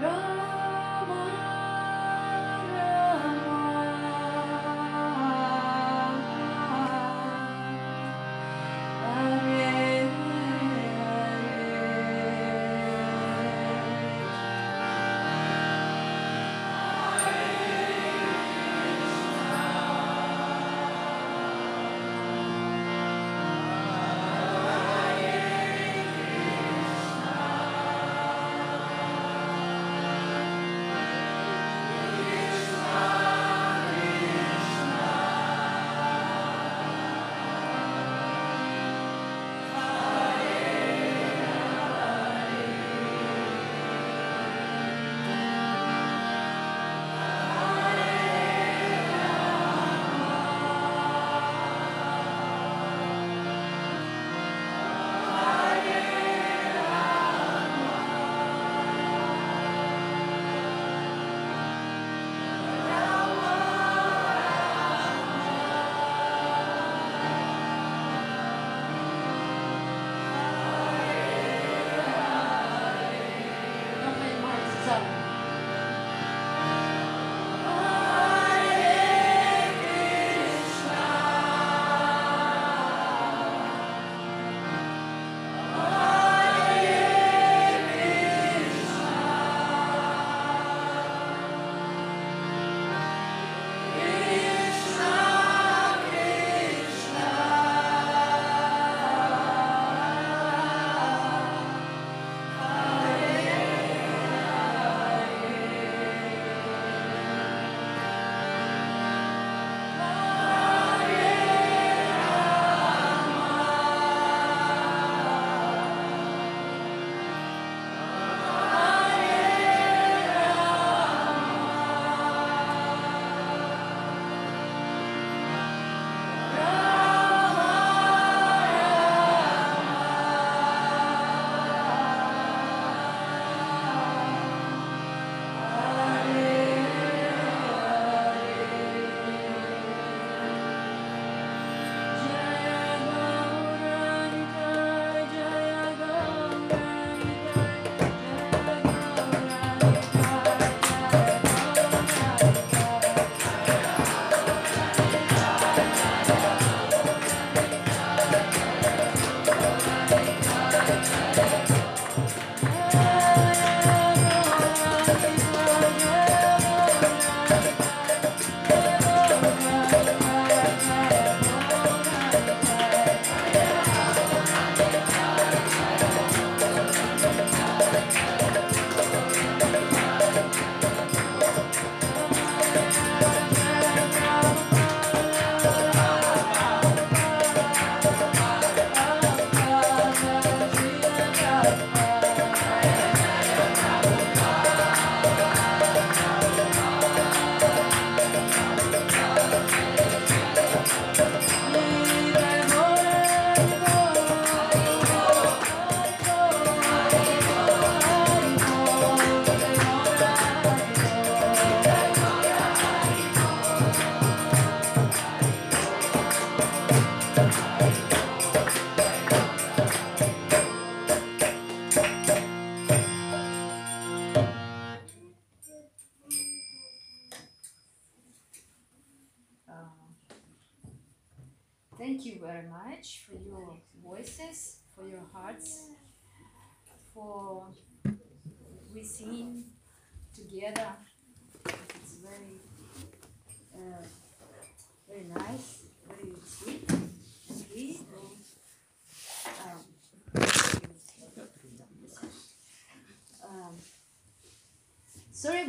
Run.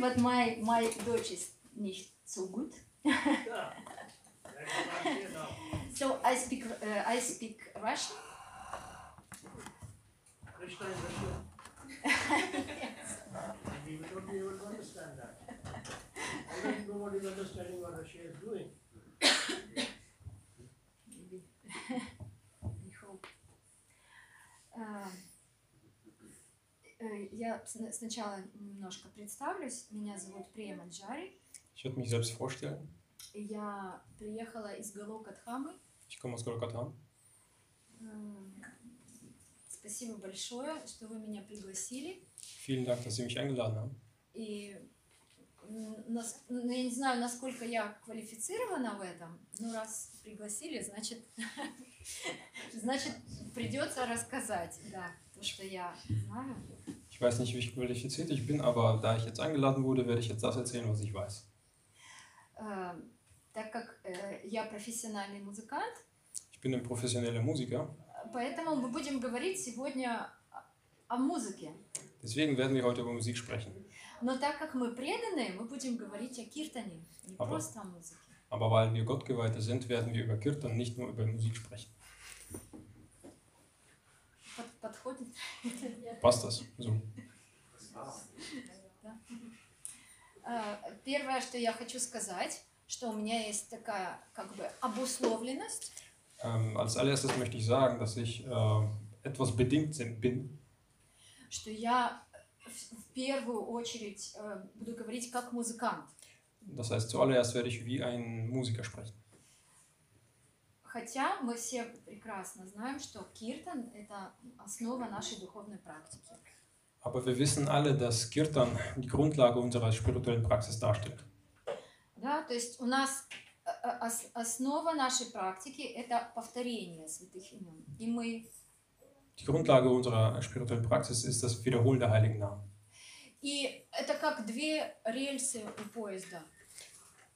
but my, my Deutsch is nicht so good. so I speak, uh, I speak Russian. yes. We understand that. I don't know understanding what Russia is doing. Я сна- сначала немножко представлюсь. Меня зовут Прия Манджари. Würde mich selbst vorstellen. Я приехала из Галокатхамы. Komme aus Golgatha. Эм, Спасибо большое, что вы меня пригласили. Vielen Dank, dass Sie mich eingeladen haben. И нас- ну, я не знаю, насколько я квалифицирована в этом, но раз пригласили, значит, значит придется рассказать, да, то, что я знаю. Ich weiß nicht, wie qualifiziert ich bin, aber da ich jetzt eingeladen wurde, werde ich jetzt das erzählen, was ich weiß. Э, Так как э, я профессиональный музыкант, Ich bin ein professioneller Musiker, поэтому мы будем говорить сегодня о- о музыке. deswegen werden wir heute über Musik sprechen. Но так как мы преданы, мы будем говорить о киртане, не Ага. просто о музыке. Aber weil wir Gottgeweihte sind, werden wir über Kirtan, nicht nur über Musik sprechen. Под- подходит? So. Э, Первое, что я хочу сказать, что у меня есть такая как бы обусловленность, Ähm, als allererstes möchte ich sagen, dass ich äh, etwas bedingt bin, что я в первую очередь э, буду говорить как музыкант. Das heißt, zuallererst werde ich wie ein Musiker sprechen. Хотя мы все прекрасно знаем, что киртан – это основа нашей духовной практики. Aber wir wissen alle, dass Kirtan die Grundlage unserer spirituellen Praxis darstellt. Да, то есть у нас э, э, ос- основа нашей практики – это повторение святых имен. И мы Die Grundlage unserer spirituellen Praxis ist das Wiederholen der heiligen Namen. И это как две рельсы у поезда.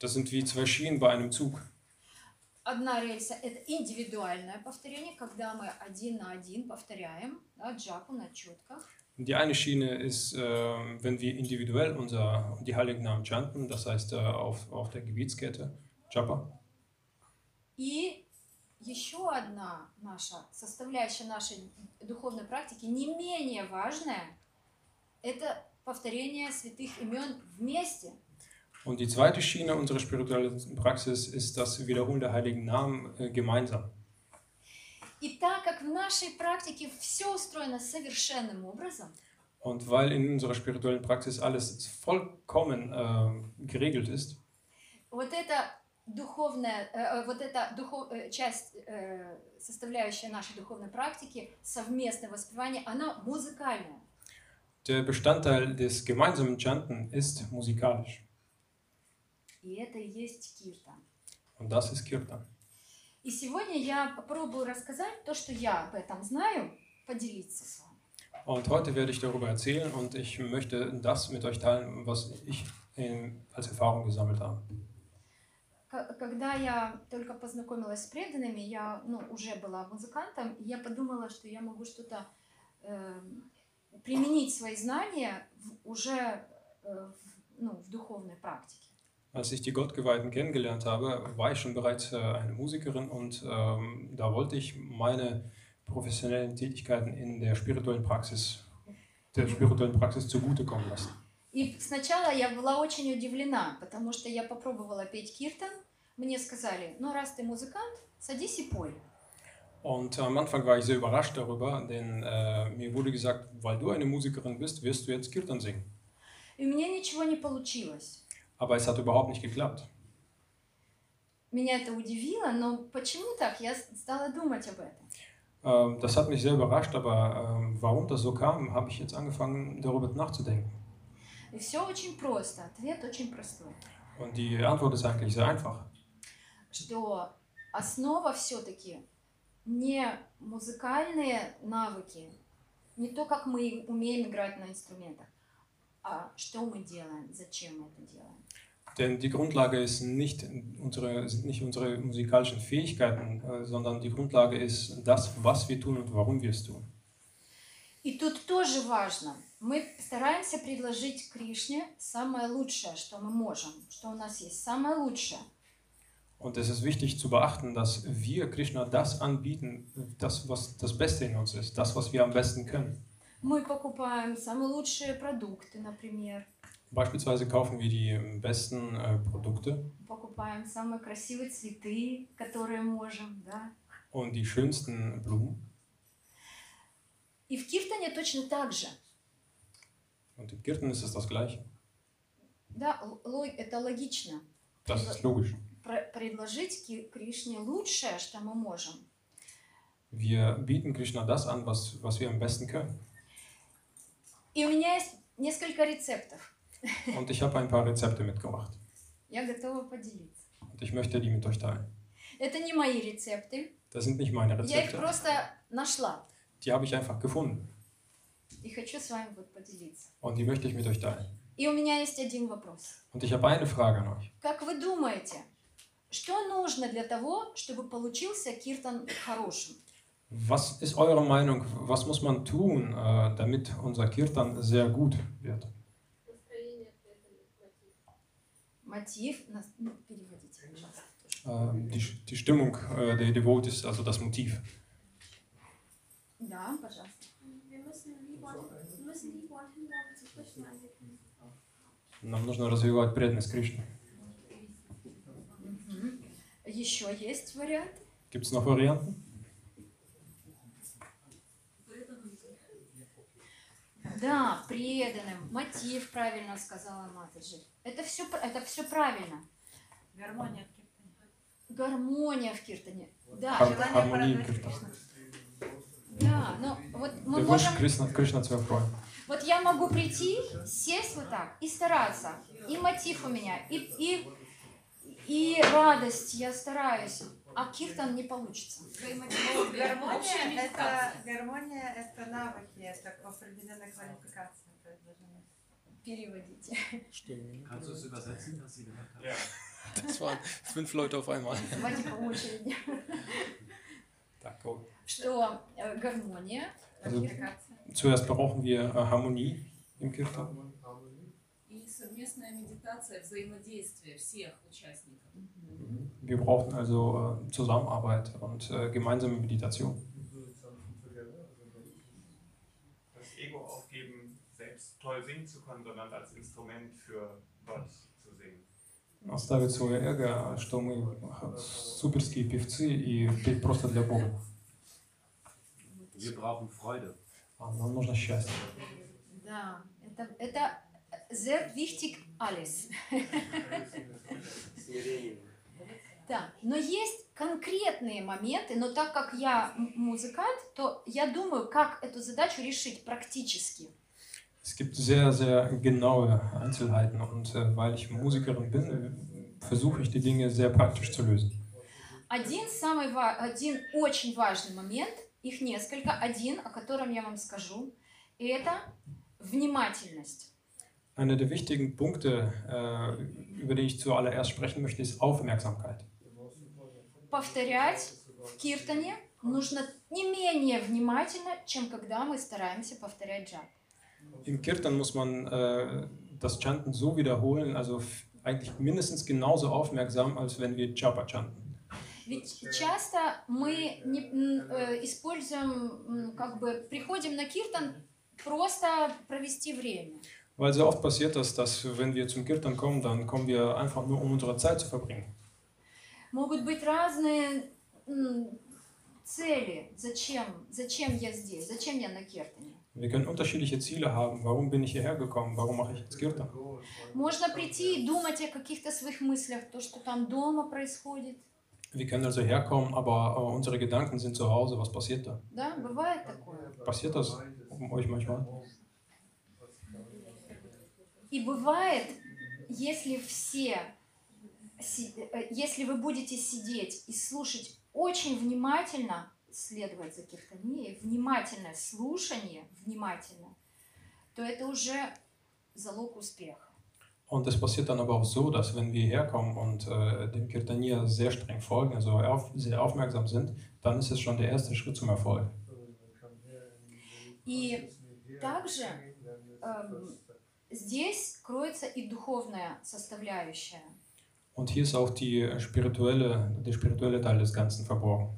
Das sind wie zwei Schienen bei einem Zug. Одна рельса – это индивидуальное повторение, когда мы один на один повторяем да, джапу на четках. Die eine Schiene ist, äh, wenn wir individuell unser, die heiligen Namen chanten, das heißt äh, auf, auf der Gebietskette, Japa. И еще одна наша составляющая нашей духовной практики, не менее важная, это повторение святых имен вместе. Und die zweite Schiene unserer spirituellen Praxis ist das Wiederholen der heiligen Namen äh, gemeinsam. И так как в нашей практике все устроено совершенным образом, Und weil in unserer spirituellen Praxis alles vollkommen äh, geregelt ist, вот эта духовная, э, э, вот эта духов, э, часть, э, составляющая нашей духовной практики, совместное воспевание, она музыкальная. der Bestandteil des gemeinsamen Chanten ist musikalisch. И это и есть киртан. Das ist Kirtan. И сегодня я попробую рассказать то, что я об этом знаю, поделиться с вами. Und heute werde ich darüber erzählen und ich möchte das mit euch teilen, was ich äh, als Erfahrung gesammelt habe. Когда я только познакомилась с преданными, я ну, уже была музыкантом, и я подумала, что я могу что-то эм, применить свои знания в- уже э, в, ну, в духовной практике. Als ich die Gottgeweihten kennengelernt habe, war ich schon bereits äh, eine Musikerin und ähm, da wollte ich meine professionellen Tätigkeiten in der spirituellen Praxis, der spirituellen Praxis zugutekommen lassen. И сначала я была очень удивлена, потому что я попробовала петь киртан, мне сказали, ну раз ты музыкант, садись и пой. Und am Anfang war ich sehr überrascht darüber, denn äh, mir wurde gesagt, weil du eine Musikerin bist, wirst du jetzt Kirtan singen. И у меня ничего не получилось. Aber es hat überhaupt nicht geklappt. Меня это удивило, но почему так? Я стала думать об этом. Ähm, das hat mich sehr überrascht, aber ähm, warum das so kam, habe ich jetzt angefangen, darüber nachzudenken. И все очень просто, ответ очень простой. Und die Antwort ist eigentlich sehr einfach. Что основа все-таки не музыкальные навыки, не то, как мы умеем играть на инструментах, а что мы делаем, зачем мы это делаем. Denn die Grundlage ist nicht unsere, sind nicht unsere musikalischen Fähigkeiten, äh, sondern die Grundlage ist das, was wir tun und warum wir es tun. И тут тоже важно. Мы стараемся предложить Кришне самое лучшее, что мы можем, что у нас есть самое лучшее. Und es ist wichtig zu beachten, dass wir Krishna das anbieten, das, was das Beste in uns ist, das, was wir am besten können. Мы покупаем самые лучшие продукты, например. Beispielsweise kaufen wir die besten äh, Produkte покупаем самые красивые цветы, которые можем, да. und die schönsten Blumen. И в Киртане точно так же. Und in Kirten ist es das Gleiche. Да, это логично. Das ist logisch. Предложить Кришне лучшее, что мы можем. Wir bieten Krishna das an, was, was wir am besten können. И у меня есть несколько рецептов. Und ich habe ein paar Rezepte mitgebracht. Я готова поделиться. Und ich möchte die mit euch teilen. Это не мои рецепты. Das sind nicht meine Я их Rezepte. просто нашла. Die habe ich einfach gefunden. И хочу с вами вот поделиться. Und die möchte ich mit euch teilen. И у меня есть один вопрос. Und ich habe eine Frage an euch. Как вы думаете, что нужно для того, чтобы получился киртан хорошим? Was ist eure Meinung? Was muss man tun, äh, damit unser Kirtan sehr gut wird? Мотив, нас- ну, переводите, пожалуйста. Die, die Stimmung äh, der Devotees, also das Motiv. Да, пожалуйста. Wir müssen zu Krishna entwickeln. Нам нужно развивать преданность Кришне. Еще есть вариант? Gibt es noch Varianten? Да, преданным. Мотив, правильно сказала Матаджи. Это все, это все правильно. Гармония в киртане. Гармония в киртане. Да, Har желание порадовать да, но вот мы Wunsch, можем... Krishna, Krishna zu erfreuen. Вот я могу прийти, сесть вот так и стараться. И мотив у меня, и, и, и радость, я стараюсь. А киртан не получится. Ну, гармония это, гармония это навыки, это определенная квалификация. Переводите. Kannst du es übersetzen, was sie gesagt hat? Das waren fünf Leute auf einmal. Давайте по очереди. Так, go. Что э, гармония, Also, Квалификация. zuerst brauchen wir äh, Harmonie im Kirtan. И совместная медитация, взаимодействие всех участников. Wir brauchen also äh, Zusammenarbeit und äh, gemeinsame Meditation. Toll singen zu können, sondern als Instrument für Gott zu singen. Оставить свое эго, что мы суперские певцы и петь просто для Бога. А нам нужно счастье. да, это, это sehr wichtig alles. Да, но есть конкретные моменты, но так как я музыкант, то я думаю, как эту задачу решить практически. Es gibt sehr, sehr genaue Einzelheiten und äh, weil ich Musikerin bin, äh, versuche ich die Dinge sehr praktisch zu lösen. Один самый ва- один очень важный момент, их несколько, один, о котором я вам скажу, и это внимательность. Einer der wichtigen Punkte, äh, über die ich zuallererst sprechen möchte, ist Aufmerksamkeit. Повторять в киртане нужно не менее внимательно, чем когда мы стараемся повторять джап. Im Kirtan muss man äh, das Chanten so wiederholen, also f- eigentlich mindestens genauso aufmerksam, als wenn wir Japa chanten. Ведь часто мы не, м, э, используем, м, как бы, приходим на киртан просто провести время. Weil sehr oft passiert das, dass wenn wir zum Kirtan kommen, dann kommen wir einfach nur, um unsere Zeit zu verbringen. Могут быть разные м, цели. Зачем? Зачем я здесь? Зачем я на киртане? Wir können unterschiedliche Ziele haben. Warum bin ich hierher gekommen? Warum mache ich jetzt Kirtan? Можно прийти и думать о каких-то своих мыслях, то, что там дома происходит. Wir können also herkommen, aber äh, unsere Gedanken sind zu Hause. Was passiert da? Да, бывает такое. Passiert das um euch manchmal? И бывает, если все, э, если вы будете сидеть и слушать очень внимательно, следовать за киртанией, внимательное слушание, внимательно, то это уже залог успеха. Und es passiert dann aber auch so, dass wenn wir herkommen und äh, dem Kirtanier sehr streng folgen, also auf, sehr aufmerksam sind, dann ist es schon der erste Schritt zum Erfolg. И также эм, здесь кроется и духовная составляющая. Und hier ist auch die spirituelle, der spirituelle Teil des Ganzen verborgen.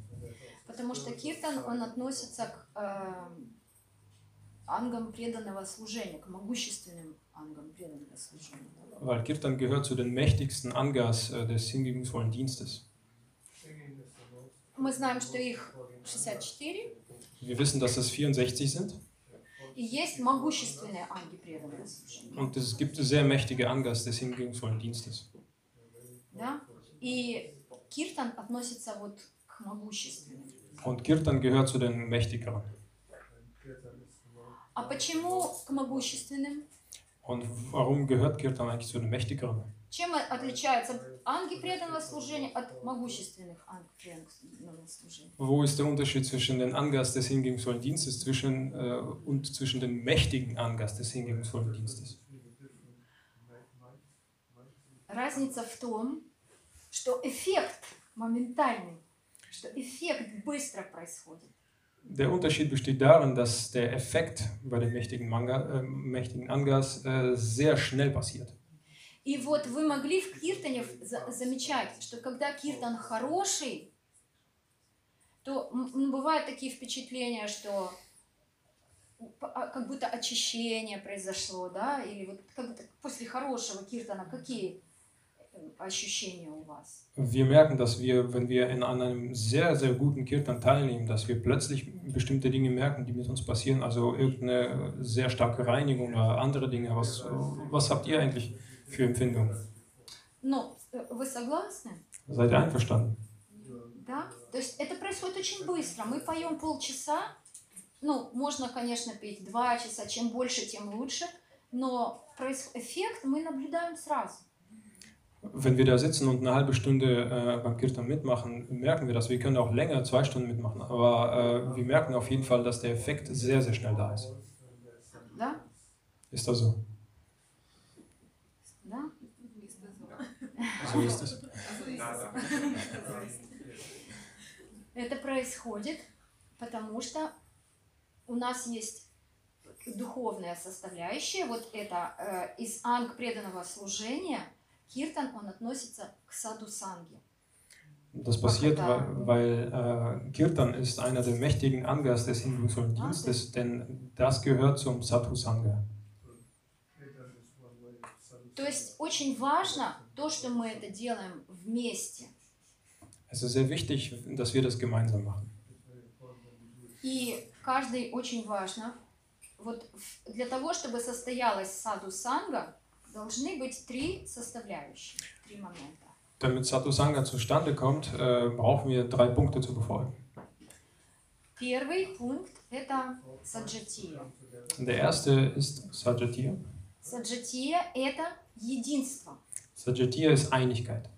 Потому что киртан, он относится к, эм, ангам преданного служения, к могущественным ангам преданного служения. Weil Kirtan gehört zu den mächtigsten Angas äh, des hingebungsvollen Dienstes. Мы знаем, что их 64, Wir wissen, dass es 64 sind и есть могущественные анги преданного служения. und es gibt sehr mächtige Angas des hingebungsvollen Dienstes. Да? И киртан относится вот к могущественным. Und Kirtan gehört zu den mächtigeren. А почему к могущественным? Und warum gehört Kirtan eigentlich zu den mächtigeren? Чем отличаются анги преданного служения от могущественных анг преданного служения? Wo ist der Unterschied zwischen den Angas des hingebungsvollen Dienstes zwischen, äh, und zwischen den mächtigen Angas des hingebungsvollen Dienstes? Разница в том, что эффект моментальный, что эффект быстро происходит. Der Unterschied besteht darin, dass der Effekt bei den mächtigen, Manga, äh, mächtigen Angas äh, sehr schnell passiert. И вот вы могли в киртане за- замечать, что когда киртан хороший, то бывают такие впечатления, что а, как будто очищение произошло, да, или вот как будто после хорошего киртана какие Wir merken, dass wir, wenn wir in einem sehr, sehr guten Kirtan teilnehmen, dass wir plötzlich bestimmte Dinge merken, die mit uns passieren, also irgendeine sehr starke Reinigung oder andere Dinge. Was, was habt ihr eigentlich für Empfindungen? Ну, э, вы согласны? Seid ihr einverstanden? Да? То есть это происходит очень быстро. Мы поем полчаса, ну, можно, конечно, петь два часа, чем больше, тем лучше, но проис- эффект мы наблюдаем сразу. Wenn wir da sitzen und eine halbe Stunde äh, beim Kirtan mitmachen, merken wir das. Wir können auch länger, zwei Stunden mitmachen, aber äh, wir merken auf jeden Fall, dass der Effekt sehr, sehr schnell da ist. Да? Ist das so? Да? So ist es. Это происходит, потому что у нас есть духовная составляющая, вот это э, из анг преданного служения, киртан, он относится к саду санги. Das passiert, weil, äh, Kirtan ist einer der mächtigen Angas des hinduistischen Dienstes, denn das gehört zum Sadhu Sangha. То есть очень важно то, что мы это делаем вместе. Es ist sehr wichtig, dass wir das gemeinsam machen. И каждый очень важно, вот для того, чтобы состоялась саду санга, должны быть три составляющие, три момента. Damit Sadhu Sangha zustande kommt, äh, brauchen wir drei Punkte zu befolgen. Первый пункт – это саджатия. Der erste ist Sajatiya. Саджатия – это единство. Sajatiya ist Einigkeit.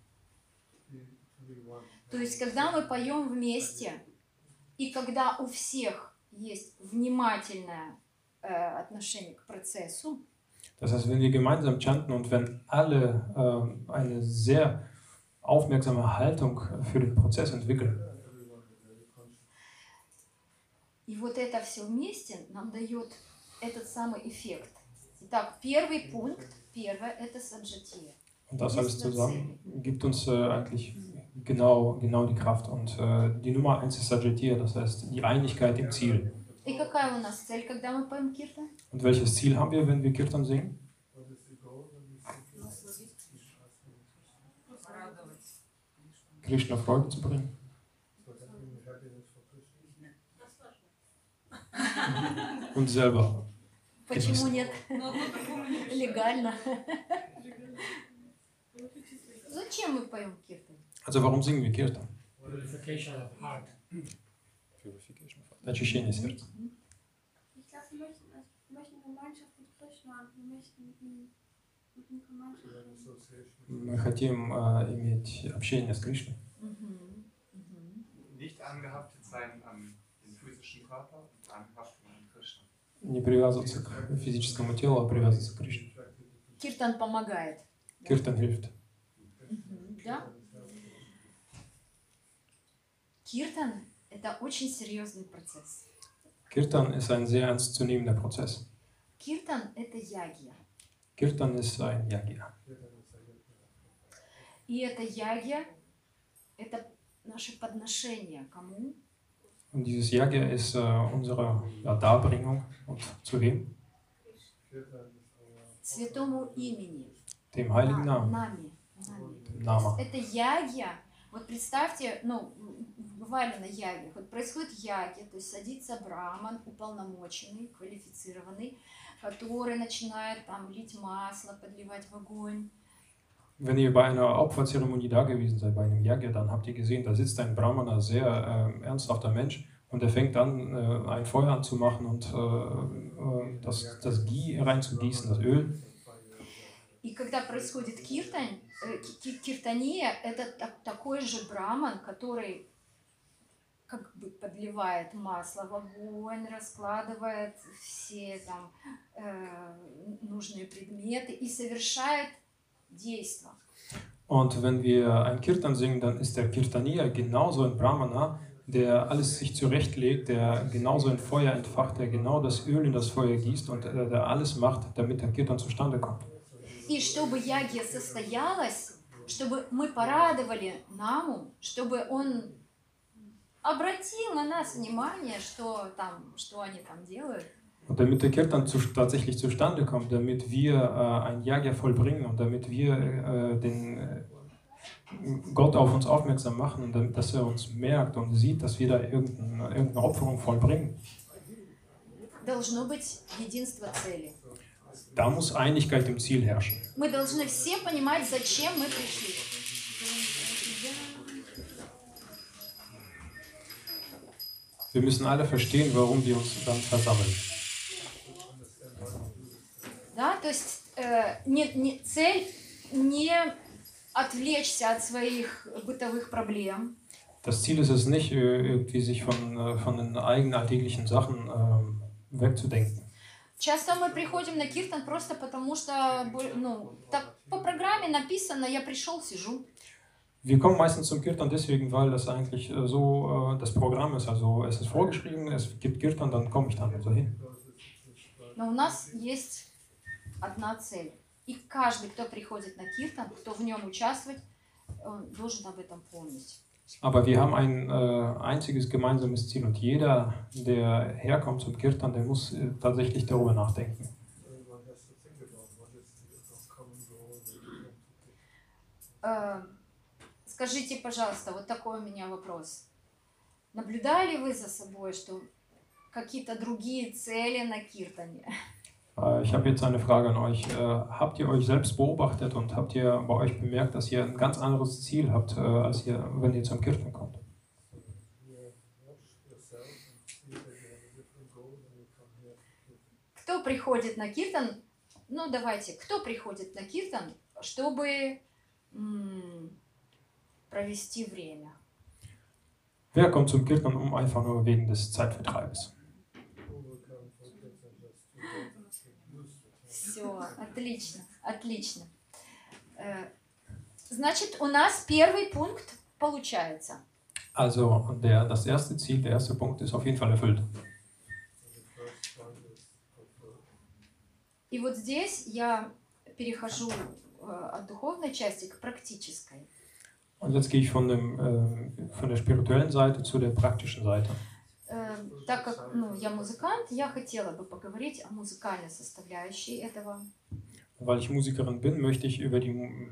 То есть, когда мы поем вместе, и когда у всех есть внимательное э, отношение к процессу, Das heißt, wenn wir gemeinsam chanten und wenn alle äh, eine sehr aufmerksame Haltung für den Prozess entwickeln, и вот это все вместе нам дает этот самый эффект. Итак, первый пункт, первое – это саджатия. und das alles zusammen gibt uns äh, eigentlich genau, genau die Kraft. Und äh, die Nummer eins ist Sajatiya, das heißt die Einigkeit im Ziel. И какая у нас цель, когда мы поем киртан? Und welches Ziel haben wir, wenn wir Kirtan singen? Krishna Freude zu bringen. Und selber. Почему нет? Легально. Зачем мы поем киртан? Also warum singen wir Kirtan? Purification of heart. Очищение сердца. Ich glaube, wir möchten, also, wir möchten Gemeinschaft mit Krishna. Wir möchten mit ihm, mit ihm Gemeinschaft haben. Мы хотим э, иметь общение с Кришной. Не привязываться к физическому телу, а привязываться к Кришне. Киртан помогает. Kirtan hilft. Да? Киртан – это очень серьезный процесс. Kirtan ist ein sehr ernstzunehmender Prozess. Киртан – это ягия. Ist ein Yagya. И это ягия – это наше подношение кому? Und dieses Yagya ist äh, unsere ja, Darbringung. Und zu wem? Святому имени. Dem heiligen Namen, Нами. Nama. Это ягья. Вот представьте, ну, бывали на яге. Вот происходит яги, то есть садится браман, уполномоченный, квалифицированный, который начинает там лить масло, подливать в огонь. Wenn ihr bei einer Opferzeremonie da gewesen seid, bei einem Yagya, dann habt ihr gesehen, da sitzt ein Brahmana, sehr äh, ernsthafter Mensch, und er fängt an, äh, ein Feuer anzumachen und äh, äh, das, das Ghee reinzugießen, das Öl. И когда происходит киртань, э, ки- ки- киртания, это так- такой же браман, который как бы подливает масло в огонь, раскладывает все там э, нужные предметы и совершает действо. Und wenn wir ein Kirtan singen, dann ist der Kirtanier genauso ein Brahmana, der alles sich zurechtlegt, der genauso ein Feuer entfacht, der genau das Öl in das Feuer gießt und äh, der alles macht, damit der Kirtan zustande kommt. И чтобы ягия состоялась, чтобы мы порадовали Наму, чтобы он обратил на нас внимание, что там, что они там делают. Und damit der Kirtan zu, tatsächlich zustande kommt, damit wir äh, ein Yagya vollbringen und damit wir äh, den äh, Gott auf uns aufmerksam machen und damit, dass er uns merkt und sieht, dass wir da irgendein, irgendeine Opferung vollbringen, Должно быть единство цели. da muss Einigkeit im Ziel herrschen. Мы должны все понимать, зачем мы пришли. Wir müssen alle verstehen, warum wir uns dann versammeln. Да? То есть э, не, не- цель не отвлечься от своих бытовых проблем, Das Ziel ist es nicht, äh, irgendwie sich von, äh, von den eigenen alltäglichen Sachen ähm, wegzudenken. Часто мы приходим на киртан просто потому, что бо- ну, так по программе написано, я пришел, сижу. Wir kommen meistens zum Kirtan deswegen, weil das eigentlich äh, so äh, das Programm ist. Also es ist vorgeschrieben, es gibt Kirtan, dann komme ich dann so hin. Но у нас есть одна цель. И каждый, кто приходит на киртан, кто в нем участвует, он должен об этом помнить. Aber wir haben ein äh, einziges gemeinsames Ziel und jeder, der herkommt zum Kirtan, der muss äh, tatsächlich darüber nachdenken. Э, Скажите, пожалуйста, вот такой у меня вопрос. Наблюдали вы за собой, что какие-то другие цели на киртане? Äh, ich habe jetzt eine Frage an euch. Äh, habt ihr euch selbst beobachtet und habt ihr bei euch bemerkt, dass ihr ein ganz anderes Ziel habt, äh, als ihr, wenn ihr zum Kirtan kommt? Кто приходит на киртан? Ну, давайте, кто приходит на киртан, чтобы м, провести время? Wer kommt zum Kirtan, um einfach nur wegen des Zeitvertreibes? Все, отлично, отлично. Э, Значит, у нас первый пункт получается. Also der, das erste Ziel, der erste Punkt ist auf jeden Fall erfüllt. И вот здесь я перехожу э, от духовной части к практической. Und jetzt gehe ich von, dem, äh, von der spirituellen Seite zu der praktischen Seite. Э, Так как ну, я музыкант, я хотела бы поговорить о музыкальной составляющей этого. Weil ich Musikerin bin, möchte ich über, die, Mu-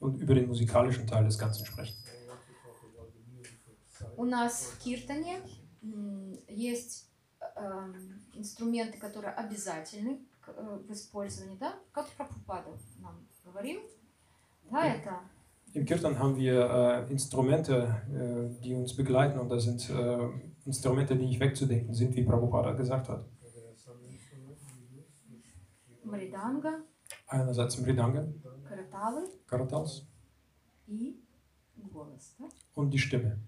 und über den musikalischen Teil des Ganzen sprechen. У нас в Киртане м, есть эм, инструменты, которые обязательны к- э, в использовании, да? Как Прабхупада нам говорил. Да, это Im Kirtan haben wir äh, Instrumente, äh, die uns begleiten und das sind äh, Instrumente, die nicht wegzudenken sind, wie Prabhupada gesagt hat. Мариданга, Einerseits Mridanga, караталы Karatals и голос. Да? und die Stimme.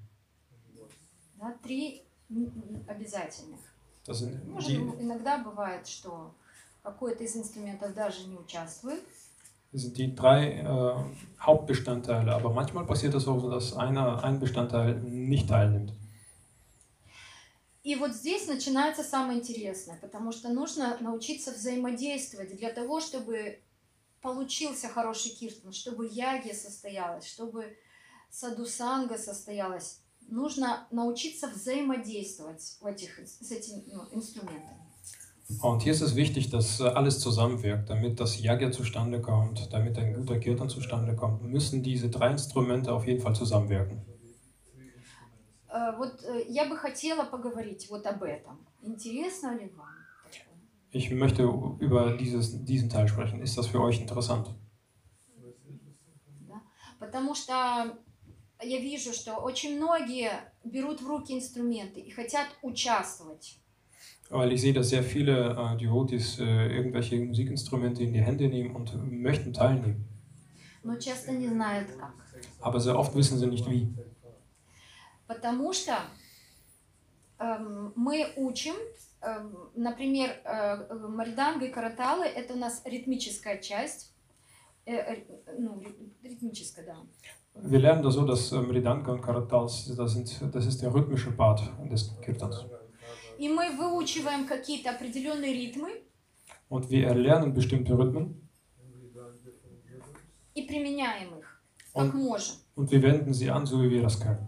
Да, три м, м, обязательных. Das sind Может, die, иногда бывает, что какой-то из инструментов даже не участвует. Das sind die drei äh, Hauptbestandteile, aber manchmal passiert es auch so, dass einer, ein Bestandteil nicht teilnimmt. И вот здесь начинается самое интересное, потому что нужно научиться взаимодействовать для того, чтобы получился хороший киртан, чтобы яги состоялась, чтобы садусанга состоялась. нужно научиться взаимодействовать в этих, с этими ну, инструментами. Und hier ist es wichtig, dass äh, alles zusammenwirkt. Damit das Yagya zustande kommt, damit ein guter Kirtan zustande kommt, müssen diese drei Instrumente auf jeden Fall zusammenwirken. Э, Вот э, я бы хотела поговорить вот об этом. Интересно ли вам? такое? Ich möchte über dieses, diesen Teil sprechen. Ist das für euch interessant? Да? Потому что я вижу, что очень многие берут в руки инструменты и хотят участвовать. Weil ich sehe, dass sehr viele äh, Devotees äh, irgendwelche Musikinstrumente in die Hände nehmen und möchten teilnehmen. но часто не знают как. Aber sehr oft wissen sie nicht wie. Потому что эм, мы учим, эм, например, э, э, Мариданга и Караталы это у нас ритмическая часть. Э, э, ну, ри- ритмическая, да. Wir lernen das so, dass äh, Mridanka und Karatals, das, sind, das ist der rhythmische Part des Kirtans. И мы выучиваем какие-то определенные ритмы Und wir erlernen bestimmte Rhythmen и применяем их, как Und- можем. und wir wenden sie an, so wie wir das können.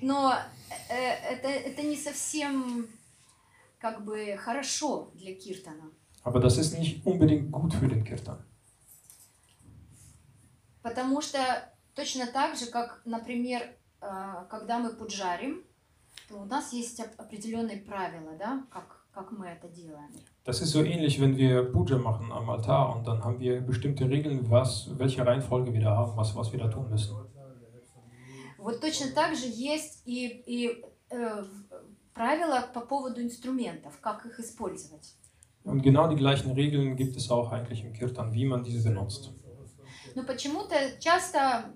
Но э, это, это не совсем как бы хорошо для Киртана. Aber das ist nicht unbedingt gut für den Kirtan. Потому что точно так же, как, например, э, когда мы пуджарим, то у нас есть оп- определенные правила, да, как, как мы это делаем. Das ist so ähnlich, wenn wir Puja machen am Altar und dann haben wir bestimmte Regeln, was, welche Reihenfolge wir da haben, was, was wir da tun müssen. Вот точно так же есть и, и э, в- правила по поводу инструментов, как их использовать. Und genau die gleichen Regeln gibt es auch eigentlich im Kirtan, wie man diese benutzt. Но почему-то часто,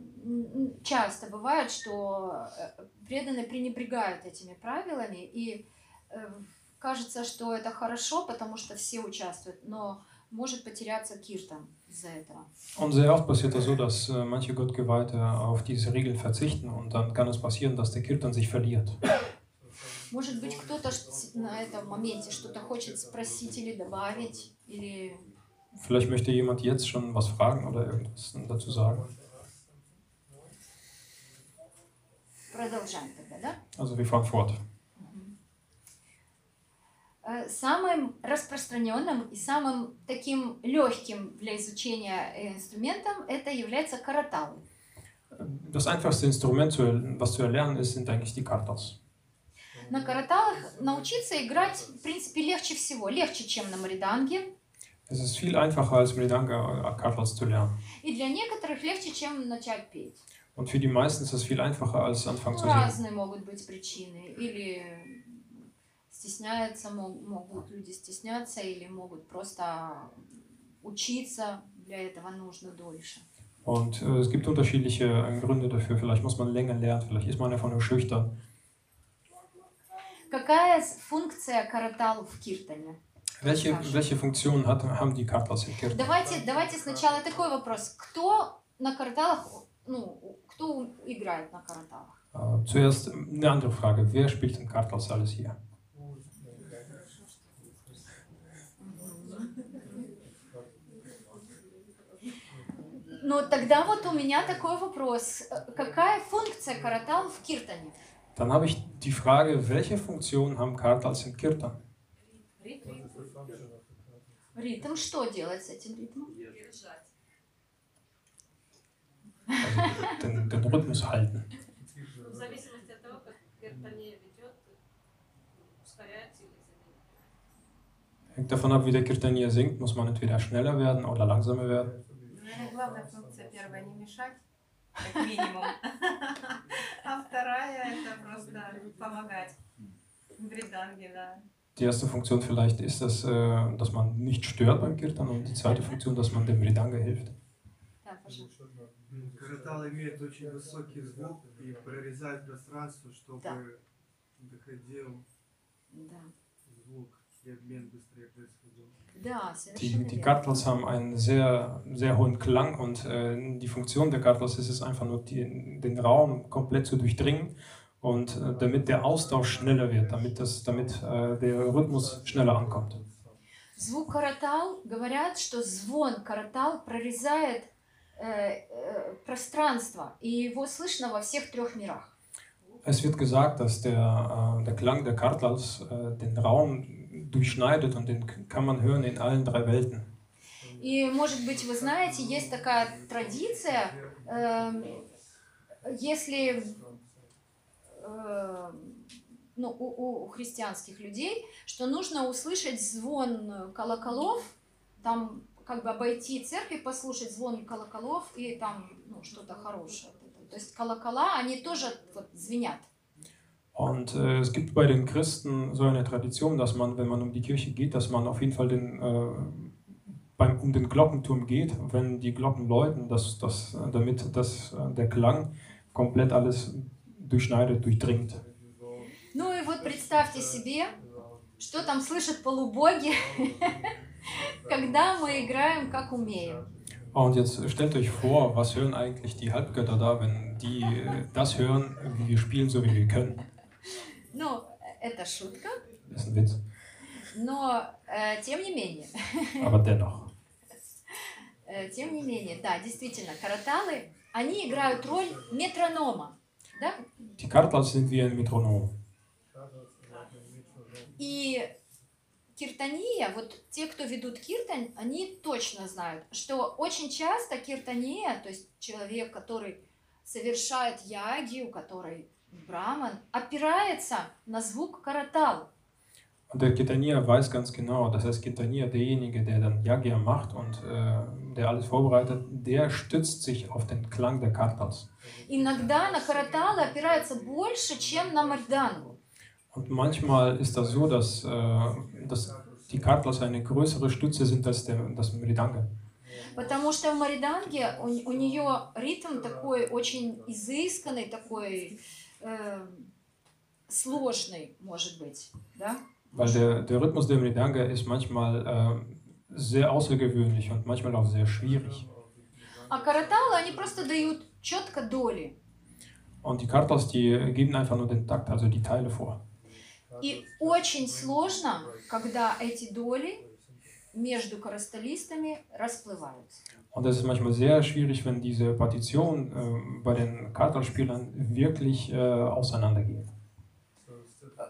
часто бывает, что э, преданные пренебрегают этими правилами, и э, кажется, что это хорошо, потому что все участвуют, но может потеряться киртан из-за этого. Und sehr oft passiert das so, dass äh, manche Gottgeweihte auf diese Regeln verzichten und dann kann es passieren, dass der Kirtan sich verliert. Может быть, кто-то на этом моменте что-то хочет спросить или добавить, или... Vielleicht möchte jemand jetzt schon was fragen oder irgendwas dazu sagen. Продолжаем тогда, да? Also wir fahren fort. Э, Самым распространенным и самым таким легким для изучения э, инструментом это является караталы. Das einfachste Instrument, was zu erlernen ist, sind eigentlich die Kartals. На караталах научиться играть, в принципе, легче всего. Легче, чем на мариданге. Es ist viel einfacher als Mridanga Kartals zu lernen. И для некоторых легче, чем начать петь. Und für die meisten ist es viel einfacher als anfangen Ну, zu singen. разные могут быть причины. Или стесняются, мо- могут люди стесняться, или могут просто учиться. Для этого нужно дольше. Und äh, es gibt unterschiedliche äh, Gründe dafür. Vielleicht muss man länger lernen, vielleicht ist man einfach nur schüchtern. Какая функция каратал в киртане? Welche, welche Funktion hat, haben die Kartals im Kirtan? Давайте, давайте сначала такой вопрос. Кто на караталах, ну, кто играет на караталах? Äh, zuerst eine andere Frage. Wer spielt den Kartals alles hier? Ну, тогда вот у меня такой вопрос. Э, Какая функция каратал в киртане? Dann habe ich die Frage, welche Funktion haben Kartals im Kirtan? Ритм, что делать с этим ритмом? Also den, den Rhythmus halten. В зависимости от того, как Киртане ведет, ускоряется или замедляется. Hängt davon ab, wie der Kirtanier singt, muss man entweder schneller werden oder langsamer werden. Наверное, главная функция первая не мешать, как минимум. А вторая это просто помогать. В бриданге, да. Die erste Funktion vielleicht ist, dass, äh, dass man nicht stört beim Kirtan und die zweite Funktion, dass man dem Mridanga hilft. Да, пожалуйста. Каратал имеет очень высокий звук и прорезает пространство, чтобы Да. доходил Да, звук и обмен быстрее происходил. да Die, совершенно die верно. Kartals haben einen sehr, sehr hohen Klang und äh, die Funktion der Kartals ist es einfach nur, die, den Raum komplett zu durchdringen und äh, damit der Austausch schneller wird, damit, das, damit äh, der Rhythmus schneller ankommt. Звук каратал, говорят, что звон каратал прорезает э, э, пространство, и его слышно во всех трех мирах. Es wird gesagt, dass der, äh, der Klang der Kartlals äh, den Raum durchschneidet und den kann man hören in allen drei Welten. И, может быть, вы знаете, есть такая традиция, эм, если эм, ну, у, у христианских людей, что нужно услышать звон колоколов, там как бы обойти церковь, послушать звон колоколов и там ну, что-то хорошее. То есть колокола, они тоже вот звенят. Und äh, es gibt bei den Christen so eine Tradition, dass man, wenn man um die Kirche geht, dass man auf jeden Fall den, äh, beim, um den Glockenturm geht, wenn die Glocken läuten, dass, dass, äh, damit dass, äh, der Klang komplett alles durchschneidet, durchdringt. Ну и вот представьте себе, что там слышат полубоги, когда мы играем как умеем. Und jetzt stellt euch vor, was hören eigentlich die Halbgötter da, wenn die äh, das hören, wie wir spielen, so wie wir können. Ну, это шутка, Das ist ein Witz. но э, тем не менее, Aber dennoch. э, тем не менее, да, действительно, караталы, они играют роль метронома, да? Die Kartals sind wie ein Metronom. И киртания, вот те, кто ведут киртан, они точно знают, что очень часто киртания, то есть человек, который совершает ягию, который браман, опирается на звук каратал. Und der Kitanier weiß ganz genau, das heißt Kitanier, derjenige, der dann Yagya macht und äh, der alles vorbereitet, der stützt sich auf den Klang der Kartals. Иногда на караталы опираются больше, чем на мардангу. Und manchmal ist das so, dass, äh, dass die Kartals eine größere Stütze sind als der, das Meridange. Потому что в мариданге у, у нее ритм такой очень изысканный, такой э, сложный, может быть, да? Weil der, der Rhythmus der Meridange ist manchmal äh, sehr außergewöhnlich und manchmal auch sehr schwierig. А караталы, они просто дают четко доли. Und die Kartals, die geben einfach nur den Takt, also die Teile vor. И очень сложно, когда эти доли между коростолистами расплываются. Und es ist manchmal sehr schwierig, wenn diese Partitionen äh, bei den Kartalspielern wirklich äh, auseinandergehen.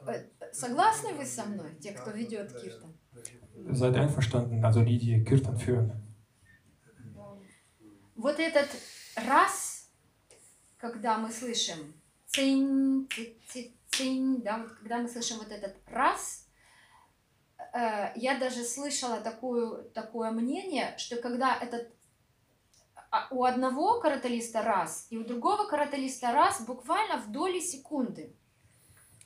Э, э, Согласны вы со мной, те, кто ведет киртан? Seid einverstanden, also die, die Kirtan führen. Вот этот раз, когда мы слышим цинь, ци- ци- цинь, да, вот когда мы слышим вот этот раз, э, я даже слышала такую, такое мнение, что когда этот а, у одного караталиста раз и у другого караталиста раз буквально в доли секунды.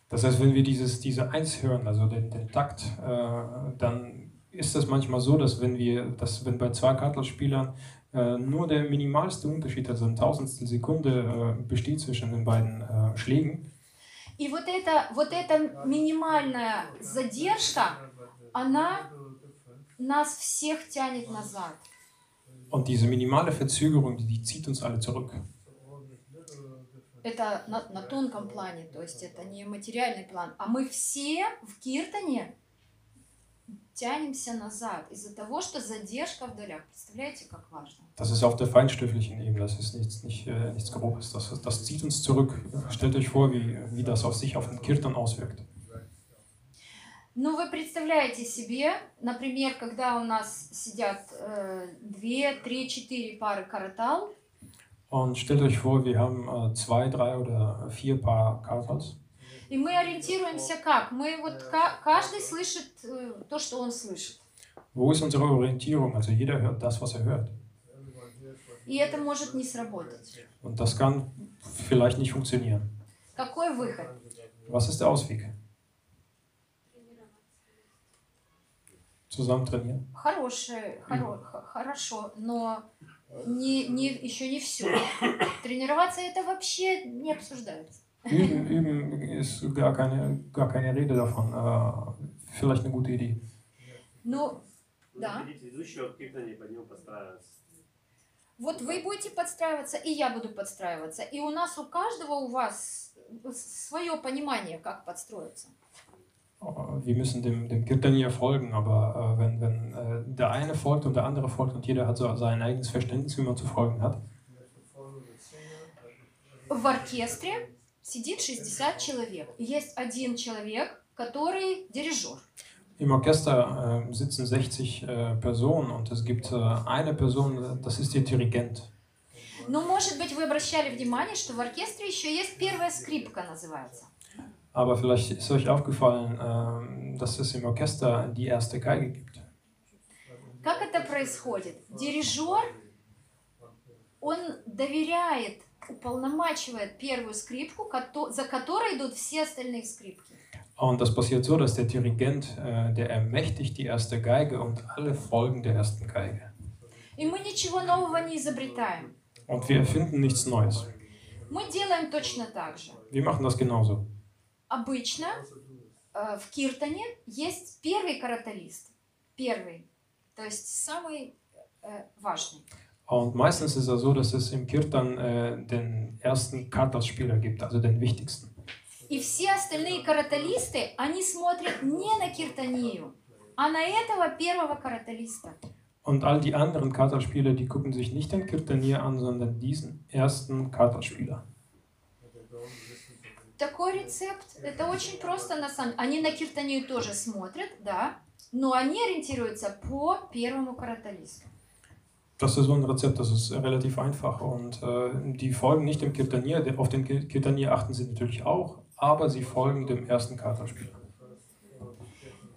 Das heißt, wenn wir dieses, diese Eins hören, also den, den Takt, äh, dann ist das manchmal so, dass wenn wir, dass wenn bei zwei Kartelspielern äh, nur der minimalste Unterschied, also ein Tausendstel Sekunde, äh, besteht zwischen den beiden äh, Schlägen. И вот эта, вот эта минимальная задержка, она нас всех тянет назад. Und diese minimale Verzögerung, die, zieht uns alle zurück. Это на, на тонком плане, то есть это не материальный план. А мы все в Киртане тянемся назад из-за того, что задержка в долях. Представляете, как важно? Das ist auf der feinstofflichen Ebene, das ist nichts, nicht, äh, nichts Grobes. Das, das zieht uns zurück. Stellt euch vor, wie, wie das auf sich auf den Kirtan auswirkt. Ну, вы представляете себе, например, когда у нас сидят э, две, три, четыре пары каратал, Und stellt euch vor, wir haben äh, zwei, drei oder vier Paar Kartals. и мы ориентируемся как? Мы вот ка- каждый слышит э, то, что он слышит. Wo ist unsere Orientierung? Also jeder hört das, was er hört. И это может не сработать. Und das kann vielleicht nicht funktionieren. Какой выход? Was ist der Ausweg? Zusammen trainieren. Хорошее, хоро- хорошо, но не, не, еще не все. Тренироваться это вообще не обсуждается. Üben, üben ist gar keine, gar keine Rede davon. Äh, vielleicht eine gute Idee. Ну, да. Него подстраиваться. Вот вы будете подстраиваться, и я буду подстраиваться. И у нас, у каждого у вас свое понимание, как подстроиться. Äh, Wir müssen dem, dem Kirtanier folgen, aber äh, wenn, wenn äh, der eine folgt und der andere folgt und jeder hat so sein eigenes Verständnis, wie man zu folgen hat, В оркестре сидит 60 человек. Есть один человек, который дирижер. Im Orchester äh, sitzen 60 äh, Personen und es gibt äh, eine Person, das ist der Dirigent. Ну, может быть, вы обращали внимание, что в оркестре еще есть первая скрипка, называется. Aber vielleicht ist euch aufgefallen, ähm, dass es im Orchester die erste Geige gibt. Как это происходит? Дирижер, он доверяет, уполномачивает первую скрипку, за которой идут все остальные скрипки. Und das passiert so, dass der Dirigent, äh, der ermächtigt die erste Geige und alle folgen der ersten Geige. И мы ничего нового не изобретаем. Und wir erfinden nichts Neues. Мы делаем точно так же. Wir machen das genauso. Обычно э, в киртане есть первый караталист. Первый. То есть самый э, важный. Und meistens ist es so, dass es im Kirtan äh, den ersten Kartalspieler gibt, also den wichtigsten. И все остальные караталисты, они смотрят не на киртанию, а на этого первого караталиста. Und all die anderen Kartalspieler, die gucken sich nicht den Kirtanier an, sondern diesen ersten Kartalspieler. Такой рецепт. Это очень просто на самом Они на киртанию тоже смотрят, да, но они ориентируются по первому караталисту. Das ist so ein Rezept, das ist relativ einfach. Und äh, die folgen nicht dem Kirtanier, der- auf den Ki- Kirtanier achten sie natürlich auch, aber sie folgen dem ersten Kartalspieler.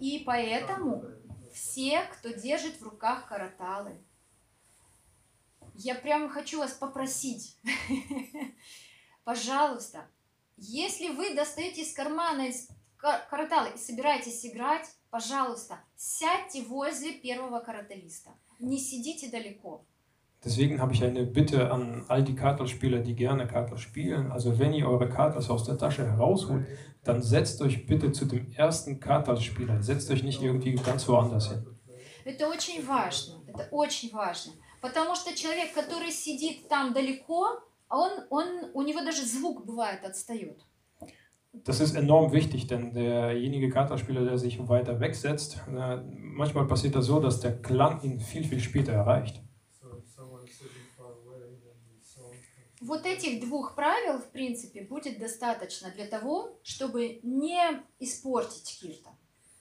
И поэтому все, кто держит в руках караталы, я прямо хочу вас попросить, пожалуйста, если вы достаете из кармана из ка- караталы и собираетесь играть, пожалуйста, сядьте возле первого караталиста. Не сидите далеко. Deswegen habe ich eine Bitte an all die Kartelspieler, die gerne Kartel spielen. Also wenn ihr eure Kartels aus der Tasche herausholt, dann setzt euch bitte zu dem ersten Kartelspieler. Setzt euch nicht irgendwie ganz woanders hin. Это очень важно, это очень важно. Потому что человек, который сидит там далеко, он, он, у него даже звук бывает отстает. Das ist enorm wichtig, denn derjenige Kartelspieler, der sich weiter wegsetzt, äh, manchmal passiert das so, dass der Klang ihn viel, viel später erreicht. Вот этих двух правил, в принципе, будет достаточно для того, чтобы не испортить кирта,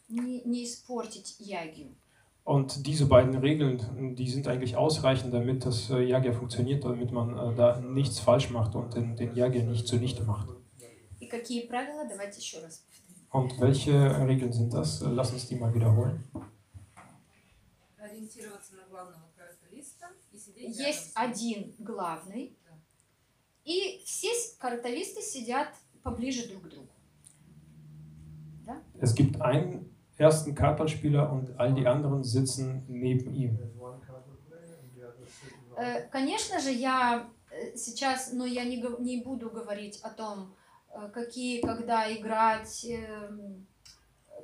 не, не испортить ягию. Und diese beiden Regeln, die sind eigentlich ausreichend, damit das äh, Jagia funktioniert, damit man äh, da nichts falsch macht und den, den Jagia nicht zunichte macht. И какие правила? Давайте еще раз. Und welche Regeln sind das? Äh, Lass uns die mal wiederholen. Есть один главный, и все караталисты сидят поближе друг к другу. Es gibt einen ersten Kartenspieler und all die anderen sitzen neben ihm. Э, Конечно же, я э, сейчас, но я не, не буду говорить о том, э, какие, когда играть, эм,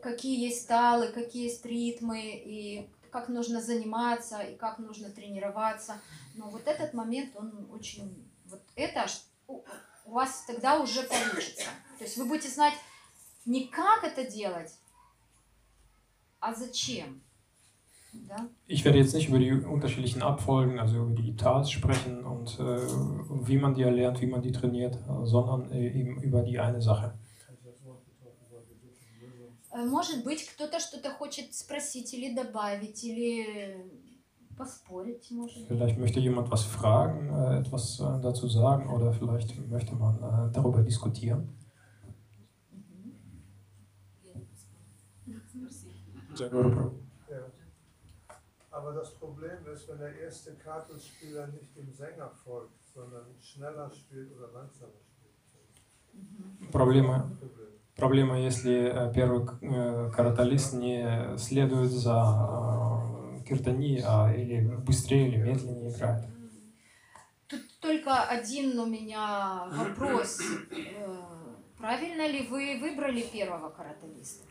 какие есть талы, какие есть ритмы, и как нужно заниматься, и как нужно тренироваться. Но вот этот момент, он очень... Вот это у вас тогда уже получится. То есть вы будете знать не как это делать, а зачем. Да? Ich werde jetzt nicht über die unterschiedlichen Abfolgen, also über die Tals sprechen und äh, wie man die erlernt, wie man die trainiert, äh, sondern äh, eben über die eine Sache. Э, Может быть, кто-то что-то хочет спросить или добавить, или. Vielleicht möchte jemand was fragen, äh, etwas äh, dazu sagen oder vielleicht möchte man äh, darüber diskutieren. Sehr gut. Ja. Aber das Problem ist, wenn der erste Kartenspieler nicht dem Sänger folgt, sondern schneller spielt oder langsamer spielt. Проблема, Problem. проблема, если э, первый э, караталист не следует за э, киртани, а или быстрее или медленнее играет. Тут только один у меня вопрос. Э, Правильно ли вы выбрали первого караталиста?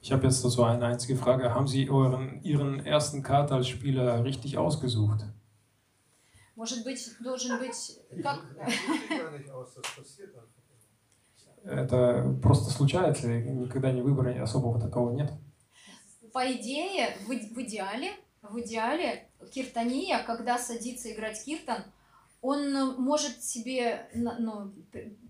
Ich habe jetzt dazu eine einzige Frage. Haben Sie euren, Ihren ersten Kartalspieler richtig ausgesucht? Может быть, должен быть... Как... Это просто случается, никогда не выбора особого такого нет. По идее, в, в идеале, в идеале, киртания, когда садится играть киртан, он э, может себе ну,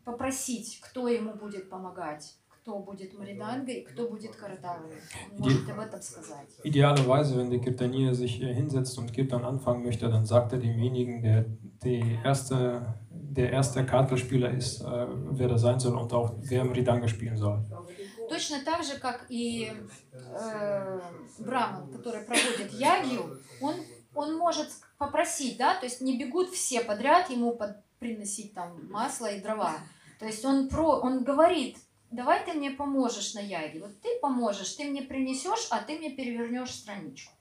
попросить, кто ему будет помогать, кто будет Маридангой, кто будет. Он может об этом сказать. Idealerweise, wenn der Kirtanier sich hier hinsetzt und Kirtan anfangen möchte, dann sagt er demjenigen, der die erste, der erste Kartelspieler ist, äh, wer das sein soll und auch wer Mridanga spielen soll. Точно так же, как и э, Браман, который проводит ягью, он, он может попросить, да, то есть не бегут все подряд ему под- приносить там масло и дрова. То есть он, про, он говорит, давай ты мне поможешь на яге, вот ты поможешь, ты мне принесешь, а ты мне перевернешь страничку.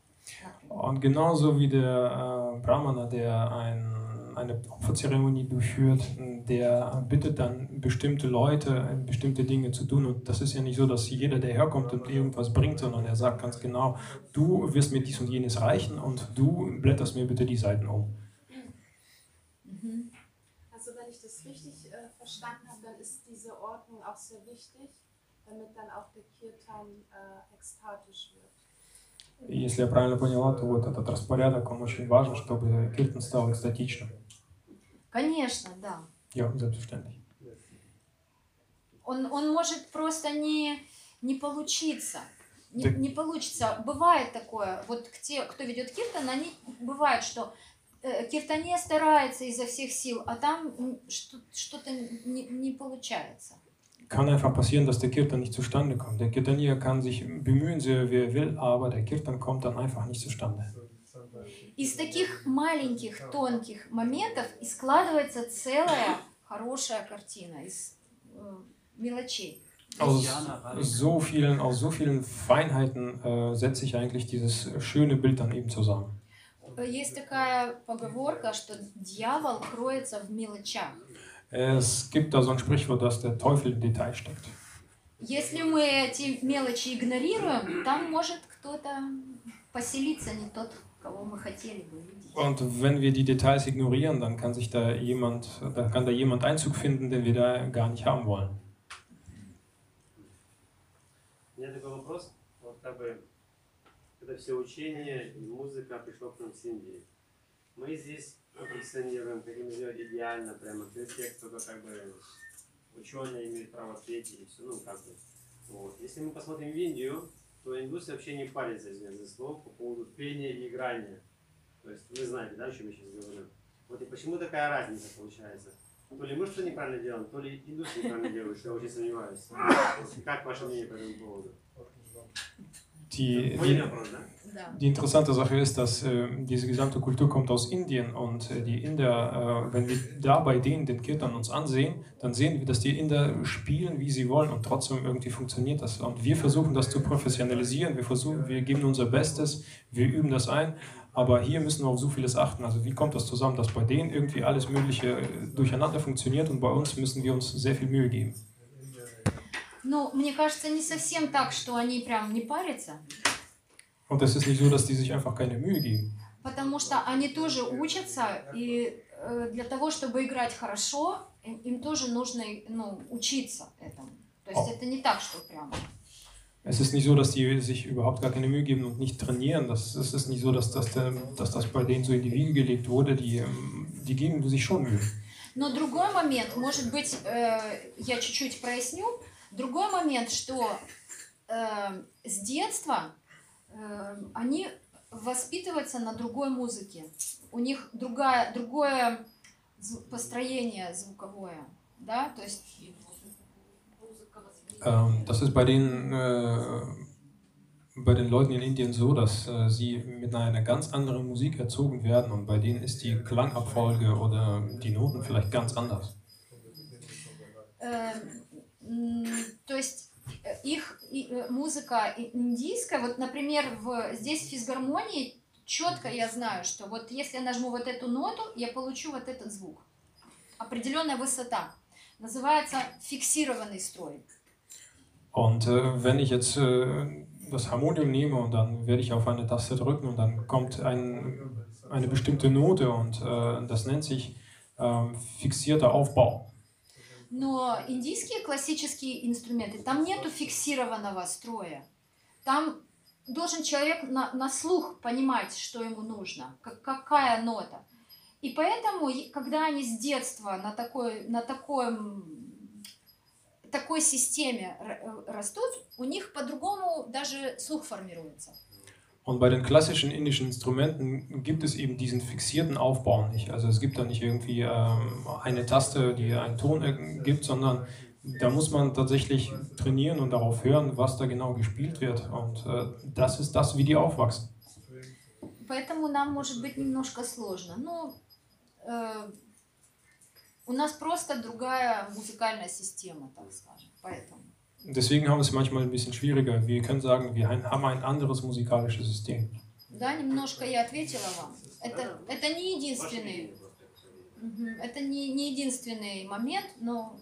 например. Und genauso wie der äh, Brahmana, der ein, eine Opferzeremonie durchführt, der bittet dann bestimmte Leute, bestimmte Dinge zu tun. Und das ist ja nicht so, dass jeder, der herkommt und irgendwas bringt, sondern er sagt ganz genau, du wirst mir dies und jenes reichen und du blätterst mir bitte die Seiten um. Mhm. Also wenn ich das richtig äh, verstanden habe, dann ist diese Ordnung auch sehr wichtig, damit dann auch der Kirtan äh, ekstatisch wird. И если я правильно поняла, то вот этот распорядок, он очень важен, чтобы Киртан стал экстатичным. Конечно, да. Ja, selbstverständlich. Он, он может просто не, не получиться. Не, Так- не получится. Бывает такое. Вот те, кто ведет киртан, они бывает, что э, киртане старается изо всех сил, а там что-то не, не получается. Kann einfach passieren, dass der Kirtan nicht zustande kommt. Der Kirtanier kann sich bemühen, sehr wie er will, aber der Kirtan kommt dann einfach nicht zustande. Из таких маленьких, тонких моментов и складывается целая хорошая картина из э, мелочей. Aus so vielen, aus so vielen Feinheiten äh, setzt sich eigentlich dieses schöne Bild dann eben zusammen. Э, Есть такая поговорка, что дьявол кроется в мелочах. Es gibt da so ein Sprichwort, dass der Teufel im Detail steckt. Если мы эти мелочи игнорируем, там может кто-то поселиться, не тот, кого мы хотели бы видеть. Und wenn wir die Details ignorieren, dann kann sich da jemand, dann kann da jemand Einzug finden, den wir da gar nicht haben wollen. У меня такой вопрос. Вот как бы это все учение и музыка пришло к нам с Индии. Мы здесь позиционируем, хотим сделать идеально, прямо без тех, кто как бы ученые имеют право петь и все, ну как бы. Вот. Если мы посмотрим в Индию, то индусы вообще не парятся, за слово, по поводу пения и играния. То есть вы знаете, да, о чем я сейчас говорю? Вот и почему такая разница получается? То ли мы что неправильно делаем, то ли индусы неправильно делают, что я очень сомневаюсь. Как ваше мнение по этому поводу? Die, вопрос, да? Да. die interessante Sache ist, dass äh, diese gesamte Kultur kommt aus Indien und äh, die Inder, äh, wenn wir da bei denen den Kirtan uns ansehen, dann sehen wir, dass die Inder spielen, wie sie wollen und trotzdem irgendwie funktioniert das. Und wir versuchen das zu professionalisieren, wir versuchen, wir geben unser Bestes, wir üben das ein, aber hier müssen wir auf so vieles achten. Also wie kommt das zusammen, dass bei denen irgendwie alles Mögliche äh, durcheinander funktioniert und bei uns müssen wir uns sehr viel Mühe geben. Ну, мне кажется, не совсем так, что они прям не парятся, Und es ist nicht so, dass die sich einfach keine Mühe geben. потому что они тоже учатся, и э, для того, чтобы играть хорошо, им, им тоже нужно ну, учиться этому. То есть О. это не так, что прям. Es ist nicht so, dass die sich überhaupt gar keine Mühe geben und nicht trainieren. Das, es ist nicht so, dass das, der- dass das bei denen so in die Wiege gelegt wurde. Die, ähm, die geben sich schon Mühe. Но другой момент, может быть, э, я чуть-чуть проясню. Другой момент, что э, с детства э, они воспитываются на другой музыке. У них другая, другое построение звуковое, да, то есть Ähm, das ist bei den, äh, bei den Leuten in Indien so, dass äh, sie mit einer ganz anderen Musik erzogen werden und bei denen ist die Klangabfolge oder die Noten vielleicht ganz anders. Э, м, то есть э, их э, музыка индийская, вот, например, в, здесь в физгармонии четко я знаю, что вот если я нажму вот эту ноту, я получу вот этот звук. Определенная высота. Называется фиксированный строй. Und äh, wenn ich jetzt äh, das Harmonium nehme und dann werde ich auf eine Taste drücken und dann kommt ein, eine bestimmte Note und äh, das nennt sich ähm, fixierter Aufbau. Но индийские классические инструменты, там нету фиксированного строя. Там должен человек на, на слух понимать, что ему нужно, как, какая нота. И поэтому, когда они с детства на такой, на таком, такой системе э, растут, у них по-другому даже слух формируется. Und bei den klassischen indischen Instrumenten gibt es eben diesen fixierten Aufbau nicht. Also es gibt da nicht irgendwie ähm, eine Taste, die einen Ton ergibt, sondern da muss man tatsächlich trainieren und darauf hören, was da genau gespielt wird. Und äh, das ist das, wie die aufwachsen. Поэтому нам может быть немножко сложно. Ну, э, у нас просто другая музыкальная система, так скажем. Поэтому. Deswegen haben wir es manchmal ein bisschen schwieriger. Wir können sagen, wir haben ein anderes musikalisches System. Да, немножко я ответила вам. Это, это не единственный, Мгм. это не, не единственный момент, но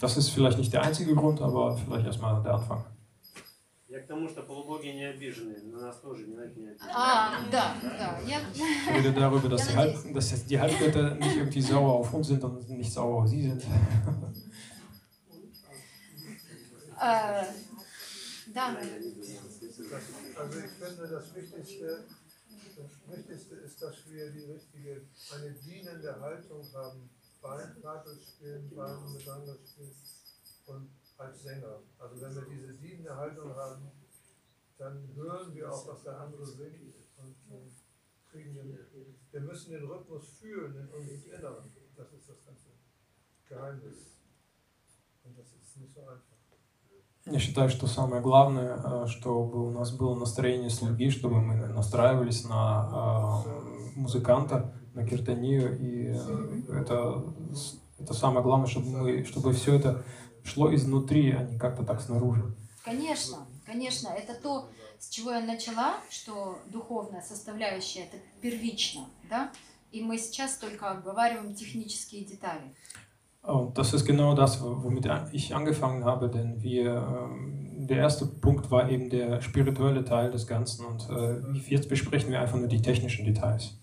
Das ist vielleicht nicht der einzige Grund, aber vielleicht erstmal der Anfang. Я к тому, что полубоги не обижены, на нас тоже не надо не обижены. А, да, да. Я... Ich rede darüber, dass die, Halb, dass jetzt die Halbgötter nicht irgendwie sauer auf uns sind und nicht sauer auf sie sind. Äh, danke. Also ich finde, das Wichtigste, das Wichtigste ist, dass wir die richtige, eine dienende Haltung haben beim Kartelspielen, beim Gesangerspielen und als Sänger. Also wenn wir diese dienende Haltung haben, dann hören wir auch, was der andere singt und, und kriegen den, wir müssen den Rhythmus fühlen in unserem Inneren. Das ist das ganze Geheimnis. Und das ist nicht so einfach. Я считаю, что самое главное, э, чтобы у нас было настроение слуги, чтобы мы настраивались на э, музыканта, на киртанию, и э, это, это самое главное, чтобы, мы, чтобы все это шло изнутри, а не как-то так снаружи. Конечно, конечно, это то, с чего я начала, что духовная составляющая это первично, да, и мы сейчас только обговариваем технические детали. Und das ist genau das, womit ich angefangen habe, denn wir, ähm, der erste Punkt war eben der spirituelle Teil des Ganzen und äh, jetzt besprechen wir einfach nur die technischen Details.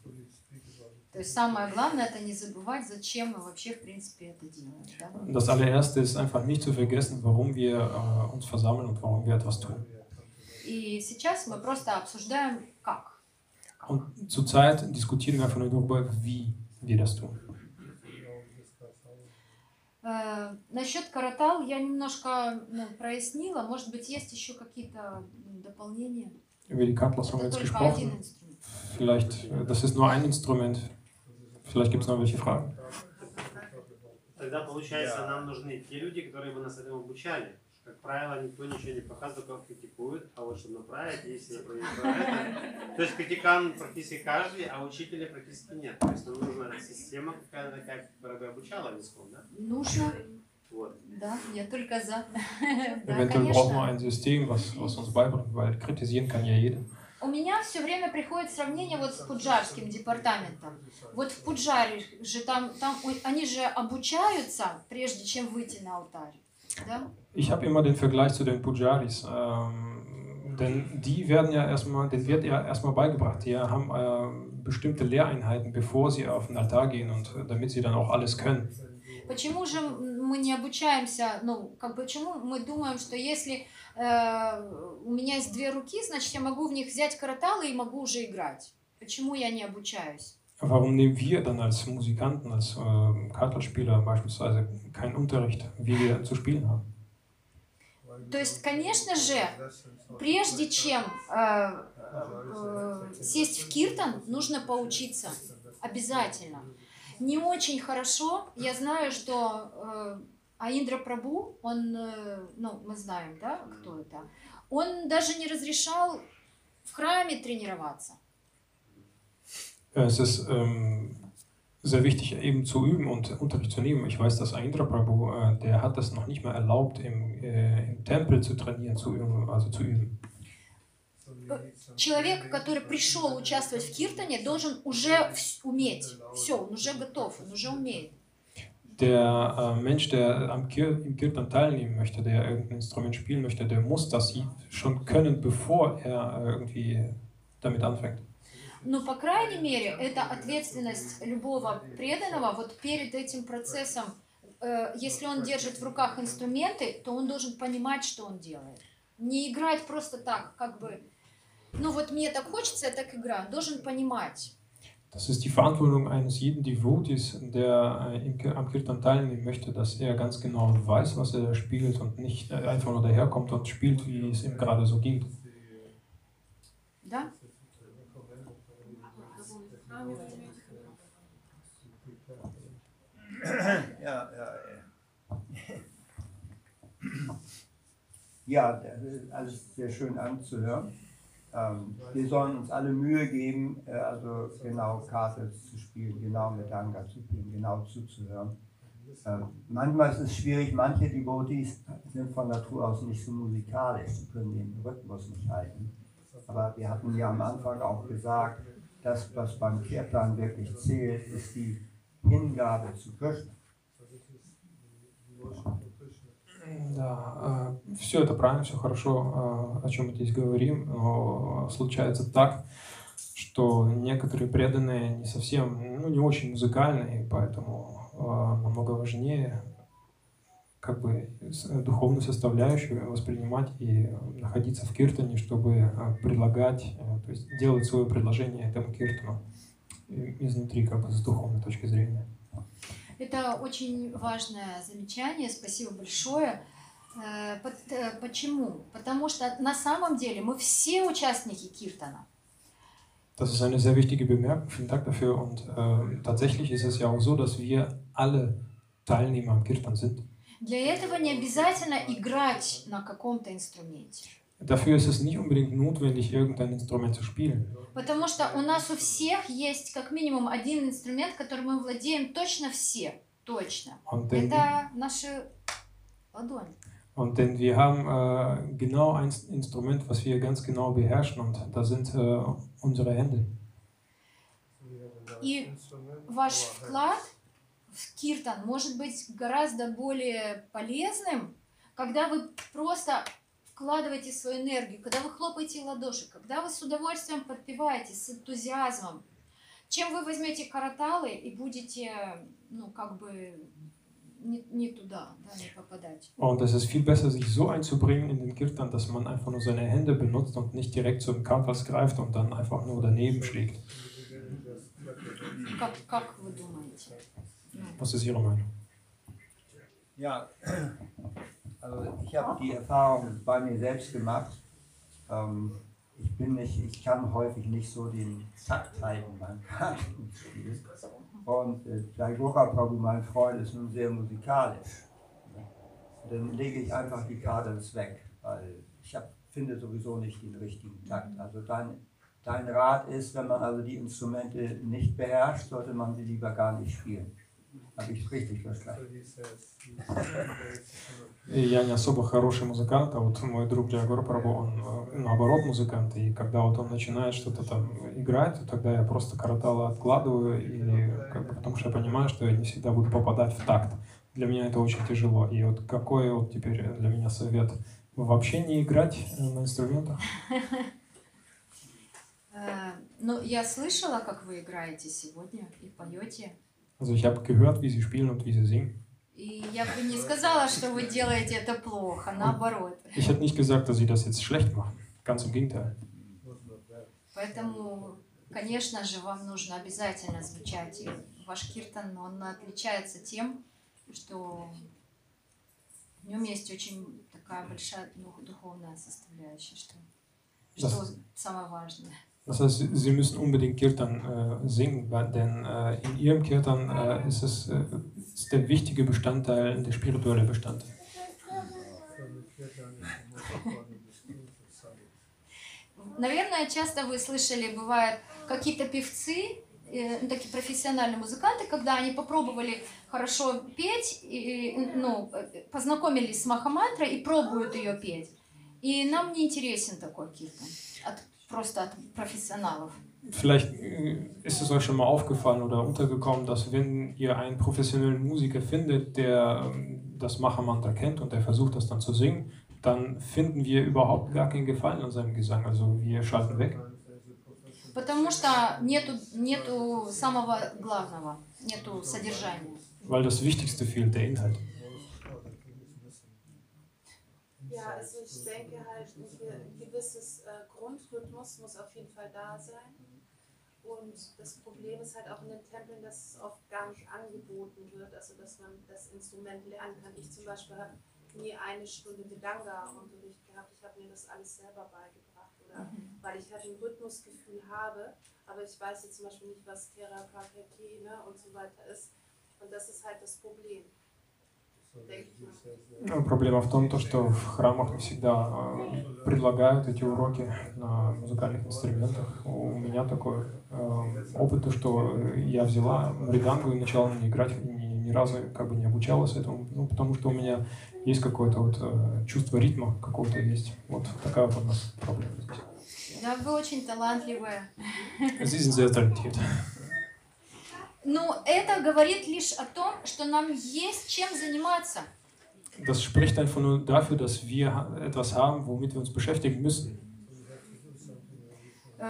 Das allererste ist einfach nicht zu vergessen, warum wir äh, uns versammeln und warum wir etwas tun. Und zurzeit diskutieren wir einfach nur darüber, wie wir das tun. Э, насчет каратал я немножко ну, прояснила. Может быть, есть еще какие-то дополнения? Über die Katlas haben wir jetzt gesprochen. Vielleicht, äh, das ist nur ein Instrument. Vielleicht gibt es noch welche Fragen. Тогда, получается, нам нужны те люди, которые бы нас этому обучали. Как правило, никто ничего не показывает, только критикует, а вот чтобы направить, если это. То есть критикан практически каждый, а учителя практически нет. То есть нам нужна система какая-то такая, которая бы обучала языком, да? Нужно, Вот. да, я только за. Да, Eventuell brauchen wir конечно. ein System, was, was uns beibringt, weil kritisieren kann ja jeder. У меня все время приходит сравнение вот с пуджарским департаментом. Вот в Пуджаре же там, там они же обучаются, прежде чем выйти на алтарь. Да? Ich habe immer den Vergleich zu den Pujaris. Ähm, denn die werden ja erstmal, das wird ja erstmal beigebracht. Die haben ähm, bestimmte Lehreinheiten, bevor sie auf den Altar gehen und äh, damit sie dann auch alles können. Почему же мы не обучаемся, ну, как бы, почему мы думаем, что если э, у меня есть две руки, значит, я могу в них взять караталы и могу уже играть? Почему я не обучаюсь? Warum nehmen wir dann als Musikanten, als äh, Kartenspieler beispielsweise keinen Unterricht, wie wir zu spielen haben? То есть, конечно же, прежде чем э, э, сесть в киртан, нужно поучиться. Обязательно. Не очень хорошо. Я знаю, что э, Аиндра Прабу, он, э, ну, мы знаем, да, кто это, он даже не разрешал в храме тренироваться. Es ist ähm, sehr wichtig, eben zu üben und Unterricht zu nehmen. Ich weiß, dass Aindra Prabhu, äh, der hat das noch nicht mal erlaubt, im, äh, im Tempel zu trainieren, zu üben, also zu üben. Человек, который пришел участвовать в киртане, должен уже вс- уметь. Все, он уже готов, он уже умеет. Der äh, Mensch, der am Kir im Kirtan teilnehmen möchte, der irgendein Instrument spielen möchte, der muss das schon können, bevor er äh, irgendwie damit anfängt. Но, по крайней мере, это ответственность любого преданного вот перед этим процессом. Э, Если он держит в руках инструменты, то он должен понимать, что он делает. Не играть просто так, как бы, ну вот мне так хочется, я так играю. Он должен понимать. Das ist die Verantwortung eines jeden Devotees, der äh, am Kirtan teilnehmen möchte, dass er ganz genau weiß, was er da spielt und nicht äh, einfach nur daherkommt und spielt, wie es ihm gerade so geht. Да? Ja, ja. Ja, das ist alles sehr schön anzuhören. Ähm, wir sollen uns alle Mühe geben, äh, also genau Karte zu spielen, genau mit Danga zu spielen, genau zuzuhören. Ähm, manchmal ist es schwierig, manche Devotees sind von Natur aus nicht so musikalisch, sie können den Rhythmus nicht halten. Aber wir hatten ja am Anfang auch gesagt, das, was beim Kirtan wirklich zählt, ist die Hingabe zu Krishna. Да, все это правильно, все хорошо, о чем мы здесь говорим, но случается так, что некоторые преданные не совсем, ну, не очень музыкальные, поэтому намного важнее как бы духовную составляющую воспринимать и находиться в киртане, чтобы предлагать, то есть делать свое предложение этому киртану изнутри, как бы с духовной точки зрения. Это очень важное замечание, спасибо большое. Э, э, почему? Потому что на самом деле мы все участники Киртана. Das ist eine sehr wichtige Bemerkung. Vielen Dank dafür. Und äh, tatsächlich ist es ja auch so, dass wir alle Teilnehmer am Kirtan sind. Для этого не обязательно играть на каком-то инструменте. Dafür ist es nicht unbedingt notwendig, irgendein Instrument zu spielen. Потому что у нас у всех есть как минимум один инструмент, которым мы владеем точно все. Точно. Und denn, Это наши ладони. Und denn wir haben äh, genau ein Instrument, was wir ganz genau beherrschen, und das sind äh, unsere Hände. И ваш вклад в киртан может быть гораздо более полезным, когда вы просто вкладываете свою энергию, когда вы хлопаете ладоши, когда вы с удовольствием подпеваете, с энтузиазмом, чем вы возьмете караталы и будете, ну, как бы не, не туда, да, не попадать. Und es ist viel besser, sich so einzubringen in den Kirtan, dass man einfach nur seine Hände benutzt und nicht direkt zum Kartals greift und dann einfach nur daneben schlägt. Как, как вы думаете? Was ist Ihre Meinung? Ja, also ich habe die Erfahrung bei mir selbst gemacht. Ähm, ich bin nicht, ich kann häufig nicht so den Takt halten beim Kartenspiel. Und äh, Jagora Prabhu, mein Freund, ist nun sehr musikalisch. Dann lege ich einfach die Karte weg, weil ich hab, finde sowieso nicht den richtigen Takt. Also dein, dein Rat ist, wenn man also die Instrumente nicht beherrscht, sollte man sie lieber gar nicht spielen. Verstanden? Я не особо хороший музыкант, а вот мой друг Джагор Прабу, он э, наоборот музыкант, и когда вот он начинает что-то там играть, то тогда я просто караталы откладываю, и как бы, потому что я понимаю, что я не всегда буду попадать в такт. Для меня это очень тяжело. И вот какой вот теперь для меня совет? Вообще не играть э, на инструментах? Э, ну, я слышала, как вы играете сегодня и поете. Also ich habe gehört, wie sie spielen und wie sie singen. И я бы не сказала, что вы делаете это плохо, наоборот. Ich hätte nicht gesagt, dass sie das jetzt schlecht machen. Ganz im Gegenteil. Поэтому, конечно же, вам нужно обязательно звучать. И ваш киртан, он отличается тем, что в нем есть очень такая большая духовная составляющая, что, что самое важное. Das heißt, Sie müssen unbedingt Kirtan äh, singen, denn äh, in Ihrem Kirtan äh, ist es ist der wichtige Bestandteil, der spirituelle Bestandteil. Наверное, часто вы слышали, бывают какие-то певцы, э, такие профессиональные музыканты, когда они попробовали хорошо петь, и, ну, познакомились с Махамантрой и пробуют ее петь. И нам не интересен такой киртан. От просто от профессионалов. Vielleicht äh, ist es euch schon mal aufgefallen oder untergekommen, dass wenn ihr einen professionellen Musiker findet, der ähm, das Machamantra kennt und der versucht das dann zu singen, dann finden wir überhaupt gar keinen Gefallen an seinem Gesang. Also wir schalten weg. Потому что нету, нету самого главного, нету содержания. Weil das Wichtigste fehlt, der Inhalt. Ja, also ich denke halt, ein gewisses äh, Grundrhythmus muss auf jeden Fall da sein. Und das Problem ist halt auch in den Tempeln, dass es oft gar nicht angeboten wird, also dass man das Instrument lernen kann. Ich zum Beispiel habe nie eine Stunde Vedanga-Unterricht gehabt. Ich habe mir das alles selber beigebracht, oder Mhm. weil ich halt ein Rhythmusgefühl habe, aber ich weiß jetzt zum Beispiel nicht, was Therapaketi ne, und so weiter ist. Und das ist halt das Problem. Ну, Проблема в том, то, что в храмах не всегда э, предлагают эти уроки на музыкальных инструментах. У меня такой э, опыт, то, что я взяла мридангу и начала на ней играть, ни, ни разу как бы не обучалась этому, ну, потому что у меня есть какое-то вот э, чувство ритма какого-то есть. Вот такая вот у нас проблема здесь. Да, вы очень талантливая. Sind sehr talentiert. Но это говорит лишь о том, что нам есть чем заниматься. Das spricht einfach nur dafür, dass wir etwas haben, womit wir uns beschäftigen müssen. Э,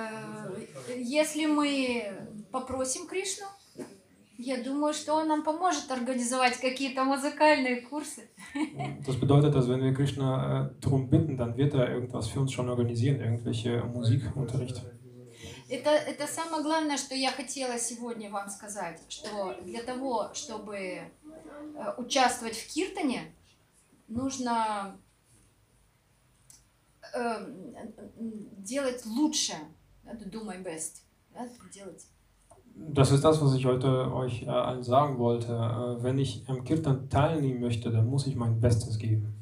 Если мы попросим Кришну, я думаю, что он нам поможет организовать какие-то музыкальные курсы. Das bedeutet, dass wenn wir Krishna äh, darum bitten, dann wird er irgendwas für uns schon organisieren, irgendwelche Musikunterricht. Это, это самое главное, что я хотела сегодня вам сказать, что для того, чтобы э, участвовать в киртане, нужно э, делать лучше, do my best, да, делать. Das ist das, was ich heute euch äh, allen sagen wollte. Äh, wenn ich am Kirtan teilnehmen möchte, dann muss ich mein Bestes geben.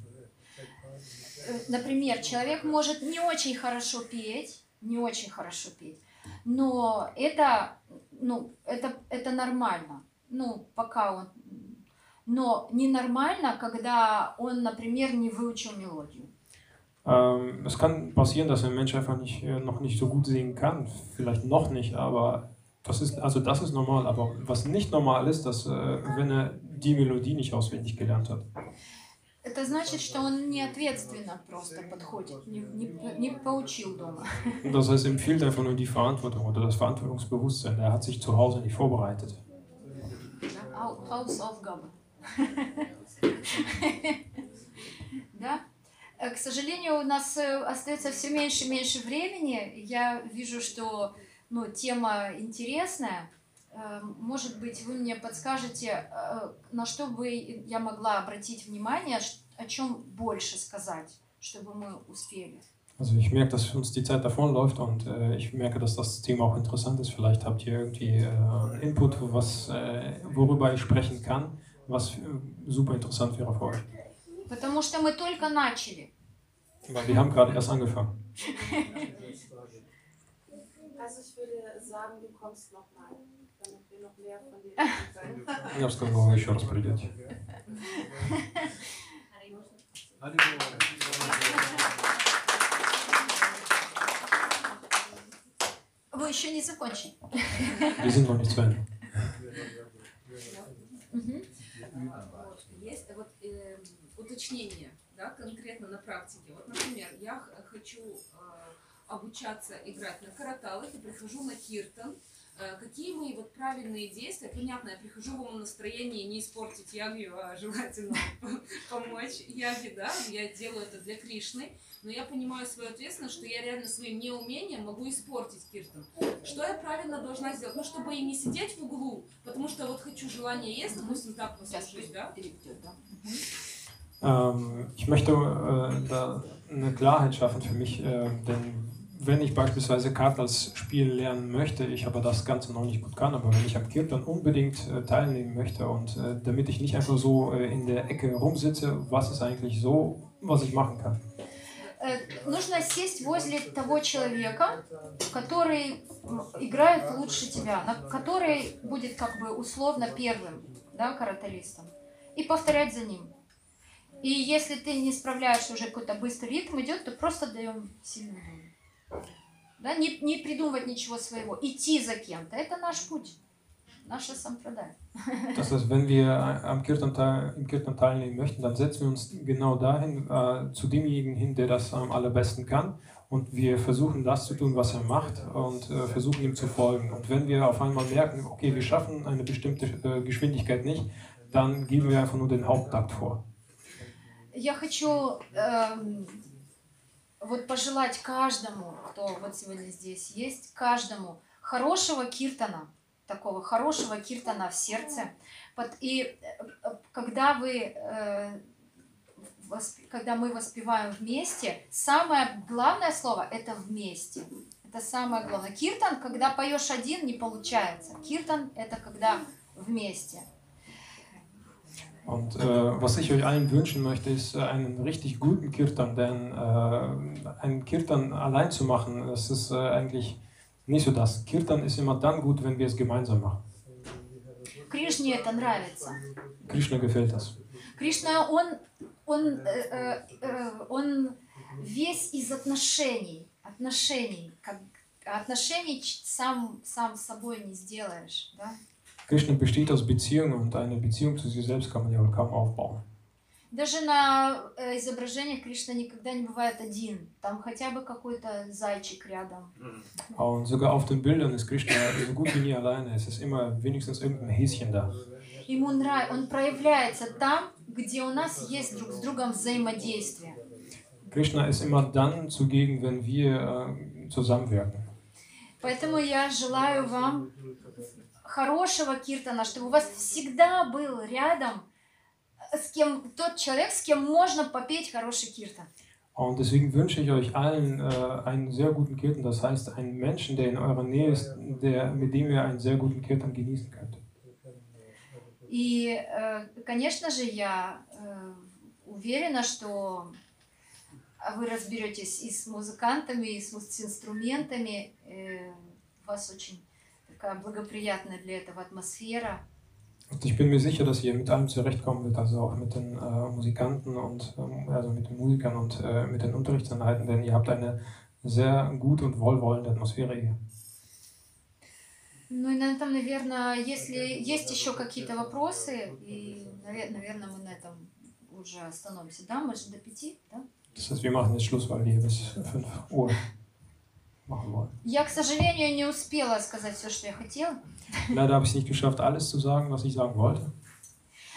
Э, Например, человек может не очень хорошо петь, не очень хорошо петь, но это, ну, это, это nормально, ну, пока он... Но ненормально, когда он, например, не выучил мелодию. Ähm, es kann passieren, dass ein Mensch einfach nicht, äh, noch nicht so gut singen kann. Vielleicht noch nicht, aber das ist, also das ist normal. Aber was nicht normal ist, dass äh, wenn er die Melodie nicht auswendig gelernt hat. Это значит, что он не ответственно просто подходит, не, не, не поучил дома. Das heißt, ihm fehlt einfach nur die Verantwortung oder das Verantwortungsbewusstsein. Er hat sich zu Hause nicht vorbereitet. Hausaufgabe. Да? Э, К сожалению, у нас э, остается все меньше и меньше времени. Я вижу, что ну, тема интересная. Э, Может быть, вы мне подскажете, э, на что бы я могла обратить внимание, о чем больше сказать, чтобы мы успели. Also ich merke, dass uns die Zeit davonläuft und äh, ich merke, dass das Thema auch interessant ist. Vielleicht habt ihr irgendwie äh, einen Input, was, äh, worüber ich sprechen kann, was äh, super interessant wäre für euch. Потому что мы только начали. Weil wir haben gerade erst angefangen. Also ich würde sagen, du kommst nochmal, Я бы сказал, вы еще раз придете. Вы еще не закончили. Мгм. Вот, Есть вот э, уточнение, да, конкретно на практике. Вот, например, я хочу э, обучаться играть на караталах и прихожу на киртан. Э, какие мои вот правильные действия? Понятно, я прихожу в умном настроении не испортить ягью, а желательно помочь яге, да, я делаю это для Кришны, но я понимаю свою ответственность, что я реально своим неумением могу испортить киртан. Что я правильно должна сделать? Ну, чтобы и не сидеть в углу, потому что вот хочу желание есть, допустим, так послушать, да? Ich möchte äh, da eine Klarheit schaffen für mich, äh, denn wenn ich beispielsweise Kartals spielen lernen möchte, ich aber das Ganze noch nicht gut kann, aber wenn ich am Kirtan unbedingt äh, teilnehmen möchte und äh, damit ich nicht einfach so äh, in der Ecke rumsitze, was ist eigentlich so, was ich machen kann? Э, Нужно сесть возле того человека, который играет лучше тебя, который будет как бы условно первым, да, караталистом, и повторять за ним. И если ты не справляешься уже какой-то быстрый ритм идет, то просто даем долю. Да, не, не придумывать ничего своего, идти за кем-то. Это наш путь, наша сампрадай. Das heißt, wenn wir am Kirtan, teil- im Kirtan teilnehmen möchten, dann setzen wir uns genau dahin, äh, zu demjenigen hin, der das am allerbesten kann. Und wir versuchen das zu tun, was er macht und äh, versuchen ihm zu folgen. Und wenn wir auf einmal merken, okay, wir schaffen eine bestimmte äh, Geschwindigkeit nicht, dann geben wir einfach nur den Haupttakt vor. Я хочу эм, вот пожелать каждому, кто вот сегодня здесь есть, каждому, хорошего киртана, такого хорошего киртана в сердце. Под- И э, когда вы, э, когда мы воспеваем вместе, самое главное слово это вместе. Это самое главное. Киртан, когда поешь один, не получается. Киртан это когда вместе. Und äh, was ich euch allen wünschen möchte, ist äh, einen richtig guten Kirtan, denn äh, einen Kirtan allein zu machen, das ist äh, eigentlich nicht so das. Kirtan ist immer dann gut, wenn wir es gemeinsam machen. Кришне это нравится. Krishna gefällt das. Кришна, он, он, э, э, э, он весь из отношений, отношений, как отношений ч- сам, сам с собой не сделаешь, да? Krishna besteht aus Beziehungen und eine Beziehung zu sich selbst kann man ja wohl kaum aufbauen. Даже на э, изображениях Кришна никогда не бывает один, там хотя бы какой-то зайчик рядом. Und sogar auf den Bildern ist Krishna so gut wie nie alleine. Es ist immer wenigstens irgendein Häschen da. Ему нравится, он проявляется там, где у нас есть друг с другом взаимодействие. Krishna ist immer dann zugegen, wenn wir äh, zusammenwirken. Поэтому я желаю вам хорошего киртана, чтобы у вас всегда был рядом с кем тот человек, с кем можно попеть хороший киртан. Und deswegen wünsche ich euch allen äh, einen sehr guten Kirtan, das heißt einen Menschen, der in eurer Nähe ist, der, mit dem ihr einen sehr guten Kirtan genießen könnt. И, э, конечно же, я э, уверена, что вы разберетесь и с музыкантами, и с, инструментами. Э, вас очень благоприятная для этого атмосфера. Und ich bin mir sicher, dass ihr mit allem zurechtkommen wird, also auch mit den äh, Musikanten und ähm, also mit den Musikern und äh, mit den Unterrichtseinheiten, denn ihr habt eine sehr gute und wohlwollende Atmosphäre hier. Ну и на этом, наверное, если есть еще какие-то вопросы, и, наверное, мы на этом уже остановимся. Да, мы же до пяти, да? Das heißt, wir machen jetzt Schluss, weil wir bis 5 Uhr machen wollen. Я, к сожалению, не успела сказать все, что я хотела, Leider habe ich es nicht geschafft, alles zu sagen, was ich sagen wollte,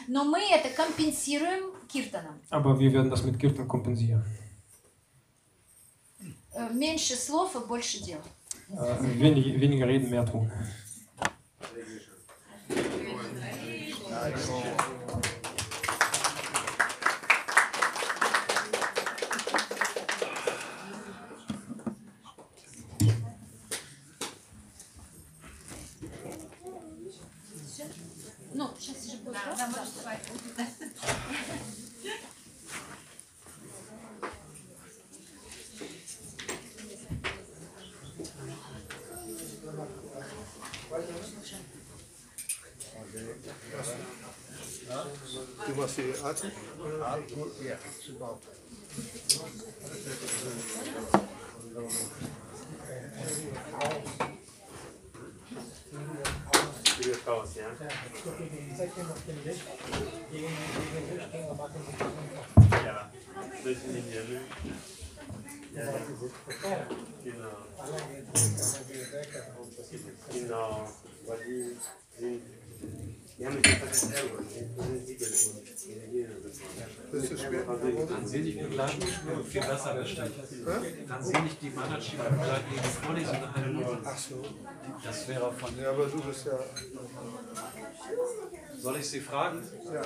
но мы это компенсируем киртаном. aber wir werden das mit Kirtan kompensieren. Э, Меньше слов и больше дел. Äh, wenig, weniger reden, mehr tun. Ja, super. Wieder raus, ja? Ja, solche Linien, ne? Ja, ja. Genau. Genau, weil die sind, die haben nicht einfach das Ergo, die sind Siegel Das ist schwer. Dann sehe ich begleiten, viel besser gestellt. Dann sehe ich die Manager begleiten, die Vorlesung nach einem Ach so. Das wäre von. Ja, aber du bist ja. Soll ich Sie fragen? Ja.